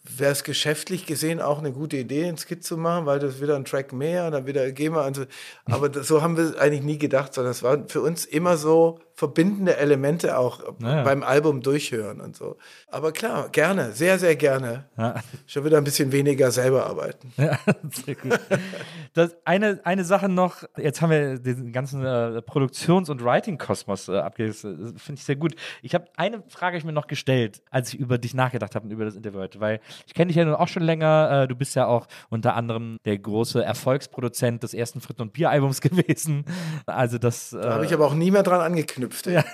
wäre es geschäftlich gesehen auch eine gute Idee, einen Skit zu machen, weil das wieder ein Track mehr dann wieder gehen wir an so. Aber so haben wir eigentlich nie gedacht, sondern es waren für uns immer so verbindende Elemente auch Naja. beim Album durchhören und so. Aber klar, gerne, sehr, sehr gerne. Ja. Schon wieder ein bisschen weniger selber arbeiten. Ja, (laughs) sehr gut. Das, eine, eine Sache noch, jetzt haben wir den ganzen äh, Produktions- und Writing-Kosmos äh, das finde ich sehr gut. Ich habe eine Frage ich mir noch gestellt, als ich über dich nachgedacht habe und über das Interview heute, weil ich kenne dich ja nun auch schon länger, äh, du bist ja auch unter anderem der große Erfolgsproduzent des ersten Fritten- und Bier-Albums (laughs) gewesen. Also das... Da habe ich aber auch nie mehr dran angeknüpft. Ja.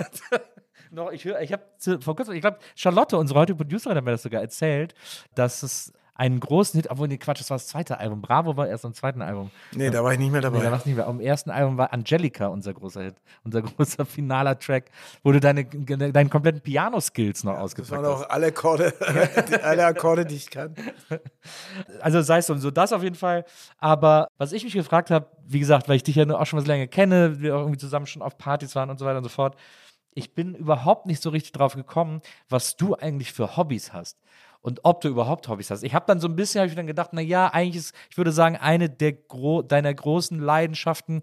(laughs) Noch, ich höre, ich habe vor kurzem, ich glaube, Charlotte, unsere heutige Producerin, hat mir das sogar erzählt, dass es einen großen Hit, obwohl, nee, Quatsch, das war das zweite Album. Bravo war erst am zweiten Album. Nee, da war ich nicht mehr Nee, dabei. da war's nicht mehr. Am ersten Album war Angelica unser großer Hit, unser (laughs) großer finaler Track, wo du deine, deinen kompletten Piano-Skills noch das ausgepackt waren hast. auch alle Akkorde, die, (laughs) alle Akkorde, die ich kann. (laughs) Also sei es so, so das auf jeden Fall. Aber was ich mich gefragt habe, wie gesagt, weil ich dich ja auch schon was länger kenne, wir auch irgendwie zusammen schon auf Partys waren und so weiter und so fort, ich bin überhaupt nicht so richtig drauf gekommen, was du eigentlich für Hobbys hast. Und ob du überhaupt Hobbys hast. Ich habe dann so ein bisschen, habe ich dann gedacht, na ja, eigentlich ist, ich würde sagen, eine der gro deiner großen Leidenschaften,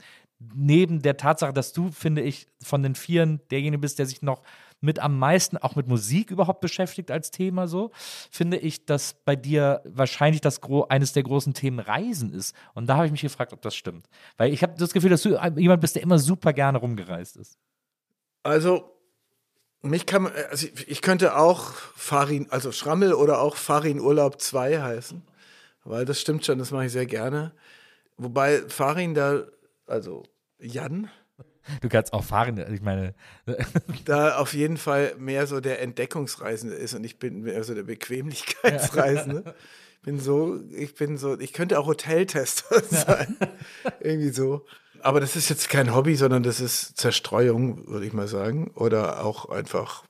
neben der Tatsache, dass du, finde ich, von den Vieren derjenige bist, der sich noch mit am meisten auch mit Musik überhaupt beschäftigt als Thema so, finde ich, dass bei dir wahrscheinlich das gro eines der großen Themen Reisen ist. Und da habe ich mich gefragt, ob das stimmt. Weil ich habe das Gefühl, dass du jemand bist, der immer super gerne rumgereist ist. Also, mich kann man, also ich, ich könnte auch Farin, also Schrammel oder auch Farin Urlaub 2 heißen, weil das stimmt schon, das mache ich sehr gerne. Wobei Farin da, also Jan, Du kannst auch fahren, ich meine, (laughs) da auf jeden Fall mehr so der Entdeckungsreisende ist und ich bin mehr so der Bequemlichkeitsreisende. Ich bin so, ich bin so, ich könnte auch Hoteltester (laughs) sein. (laughs) Irgendwie so. Aber das ist jetzt kein Hobby, sondern das ist Zerstreuung, würde ich mal sagen. Oder auch einfach,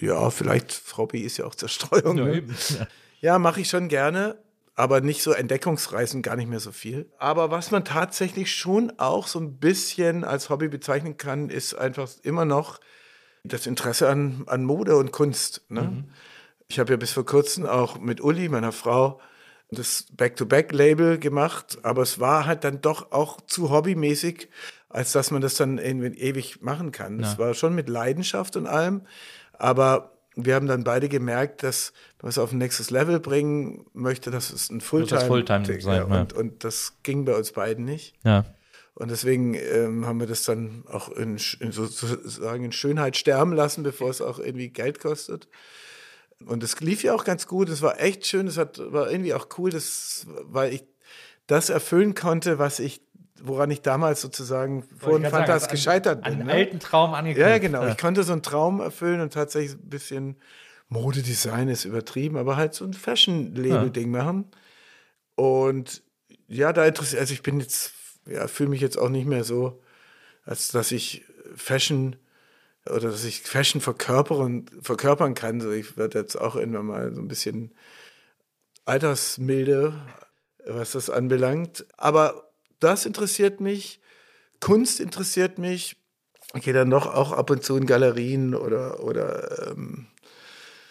ja, vielleicht Hobby ist ja auch Zerstreuung. ne? (laughs) Ja, mache ich schon gerne, aber nicht so Entdeckungsreisen, gar nicht mehr so viel. Aber was man tatsächlich schon auch so ein bisschen als Hobby bezeichnen kann, ist einfach immer noch das Interesse an, an Mode und Kunst. Ne? Ich habe ja bis vor kurzem auch mit Uli, meiner Frau, das Back-to-Back-Label gemacht, aber es war halt dann doch auch zu hobbymäßig, als dass man das dann irgendwie ewig machen kann. Es war schon mit Leidenschaft und allem, aber wir haben dann beide gemerkt, dass man es auf ein nächstes Level bringen möchte, dass es ein Fulltime, Fulltime sein, ja, ja. und, und das ging bei uns beiden nicht. ja. Und deswegen ähm, haben wir das dann auch in, in sozusagen in Schönheit sterben lassen, bevor es auch irgendwie Geld kostet. Und es lief ja auch ganz gut. Es war echt schön. Es hat, war irgendwie auch cool, dass, weil ich das erfüllen konnte, was ich, woran ich damals sozusagen vor dem sagen, Fantas an- gescheitert bin. An ne? alten Traum angeknüpft. Ja, genau. Ich konnte so einen Traum erfüllen und tatsächlich ein bisschen Modedesign ist übertrieben, aber halt so ein Fashion-Label-Ding machen. Und ja, da interessiert, also ich bin jetzt, ja, fühle mich jetzt auch nicht mehr so, als dass ich Fashion oder dass ich Fashion verkörpern, verkörpern kann. So, ich werde jetzt auch irgendwann mal so ein bisschen altersmilde was das anbelangt. Aber das interessiert mich. Kunst interessiert mich. Ich gehe dann noch auch ab und zu in Galerien oder, oder ähm,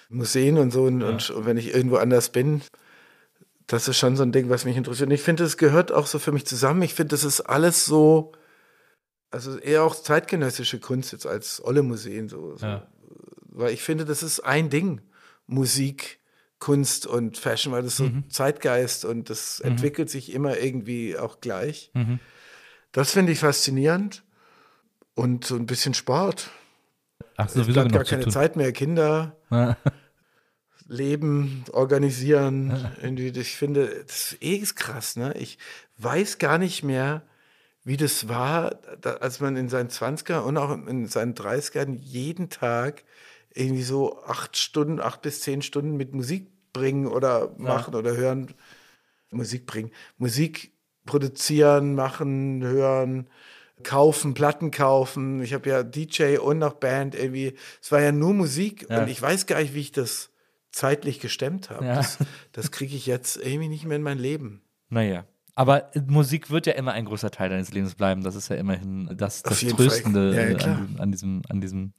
Museen und so. Und, ja. und, wenn ich irgendwo anders bin, das ist schon so ein Ding, was mich interessiert. Und ich finde, es gehört auch so für mich zusammen. Ich finde, das ist alles so, also eher auch zeitgenössische Kunst jetzt als olle Museen so. Ja. Weil ich finde, das ist ein Ding. Musik, Kunst und Fashion, weil das so mhm. Zeitgeist und das mhm. entwickelt sich immer irgendwie auch gleich. Mhm. Das finde ich faszinierend. Und so ein bisschen Sport. Ach, so, es bleibt gar keine Zeit mehr. Kinder, (laughs) Leben, organisieren. Irgendwie, ich finde, das ist eh krass. Ne? Ich weiß gar nicht mehr, wie das war, als man in seinen 20er und auch in seinen 30ern jeden Tag irgendwie so acht Stunden, acht bis zehn Stunden mit Musik bringen oder machen ja. oder hören. Musik bringen. Musik produzieren, machen, hören, kaufen, Platten kaufen. Ich habe ja DJ und noch Band irgendwie. Es war ja nur Musik ja. und ich weiß gar nicht, wie ich das zeitlich gestemmt habe. Ja. Das, das kriege ich jetzt irgendwie nicht mehr in mein Leben. Naja. Aber Musik wird ja immer ein großer Teil deines Lebens bleiben. Das ist ja immerhin das, das Tröstende ja, an, an, diesem, an diesem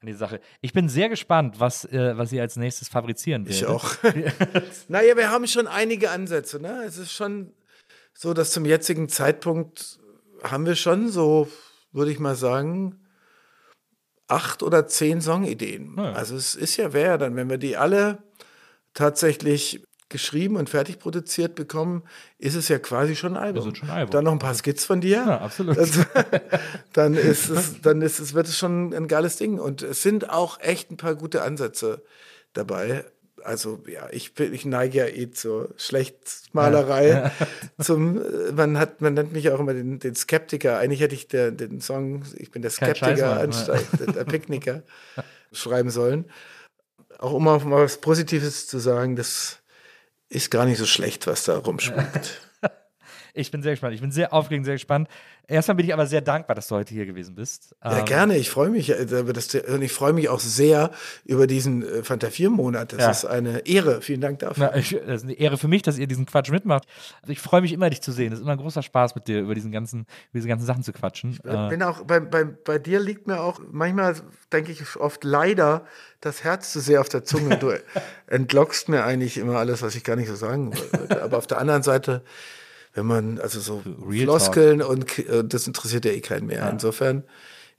an die Sache. Ich bin sehr gespannt, was, äh, was ihr als nächstes fabrizieren werdet. Ich auch. (laughs) naja, wir haben schon einige Ansätze. Ne? Es ist schon so, dass zum jetzigen Zeitpunkt haben wir schon so, würde ich mal sagen, acht oder zehn Songideen. Ja. Also es ist ja wer dann, wenn wir die alle tatsächlich geschrieben und fertig produziert bekommen, ist es ja quasi schon ein Album. Schon Album. Dann noch ein paar Skits von dir. Ja, absolut. Also, (laughs) dann ist es, dann ist es, wird es schon ein geiles Ding. Und es sind auch echt ein paar gute Ansätze dabei also ja, ich, ich neige ja eh zur Schlechtmalerei. Ja. (laughs) Zum, man hat, man nennt mich auch immer den, den Skeptiker. Eigentlich hätte ich der, den Song, ich bin der Skeptiker anstatt der Picknicker (laughs) schreiben sollen. Auch um mal was Positives zu sagen, das ist gar nicht so schlecht, was da rumschwimmt. (laughs) Ich bin sehr gespannt. Ich bin sehr aufgeregt, sehr gespannt. Erstmal bin ich aber sehr dankbar, dass du heute hier gewesen bist. Ja, ähm, gerne. Ich freue mich. Äh, und ich freue mich auch sehr über diesen äh, Fanta 4-Monat. Das ja. ist eine Ehre. Vielen Dank dafür. Na, ich, das ist eine Ehre für mich, dass ihr diesen Quatsch mitmacht. Also ich freue mich immer, dich zu sehen. Es ist immer ein großer Spaß mit dir, über, diesen ganzen, über diese ganzen Sachen zu quatschen. Ich bin äh, auch, bei, bei, bei dir liegt mir auch, manchmal denke ich oft leider, das Herz zu sehr auf der Zunge. Du (laughs) entlockst mir eigentlich immer alles, was ich gar nicht so sagen wollte. Aber auf der anderen Seite wenn man, also so Real Floskeln und, und, das interessiert ja eh keinen mehr. Ja. Insofern,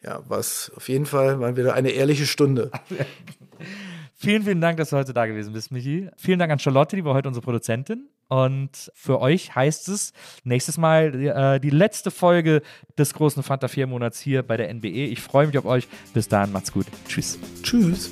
ja, was auf jeden Fall mal wieder eine ehrliche Stunde. (laughs) vielen, vielen Dank, dass du heute da gewesen bist, Michi. Vielen Dank an Charlotte, die war heute unsere Produzentin. Und für euch heißt es nächstes Mal äh, die letzte Folge des großen Fanta 4 Monats hier bei der NBE. Ich freue mich auf euch. Bis dahin, macht's gut. Tschüss. Tschüss.